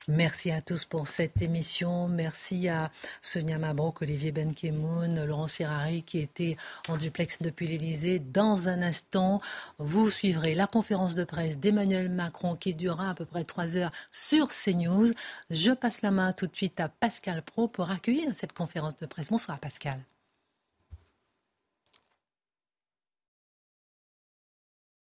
Merci à tous pour cette émission. Merci à Sonia Mabrouk, Olivier Benkemoun, Laurence Ferrari qui était en duplex depuis l'Elysée. Dans un instant, vous suivrez la conférence de presse d'Emmanuel Macron qui durera à peu près trois heures sur CNews. Je passe la main tout de suite à Pascal Pro pour accueillir cette conférence de presse. Bonsoir Pascal.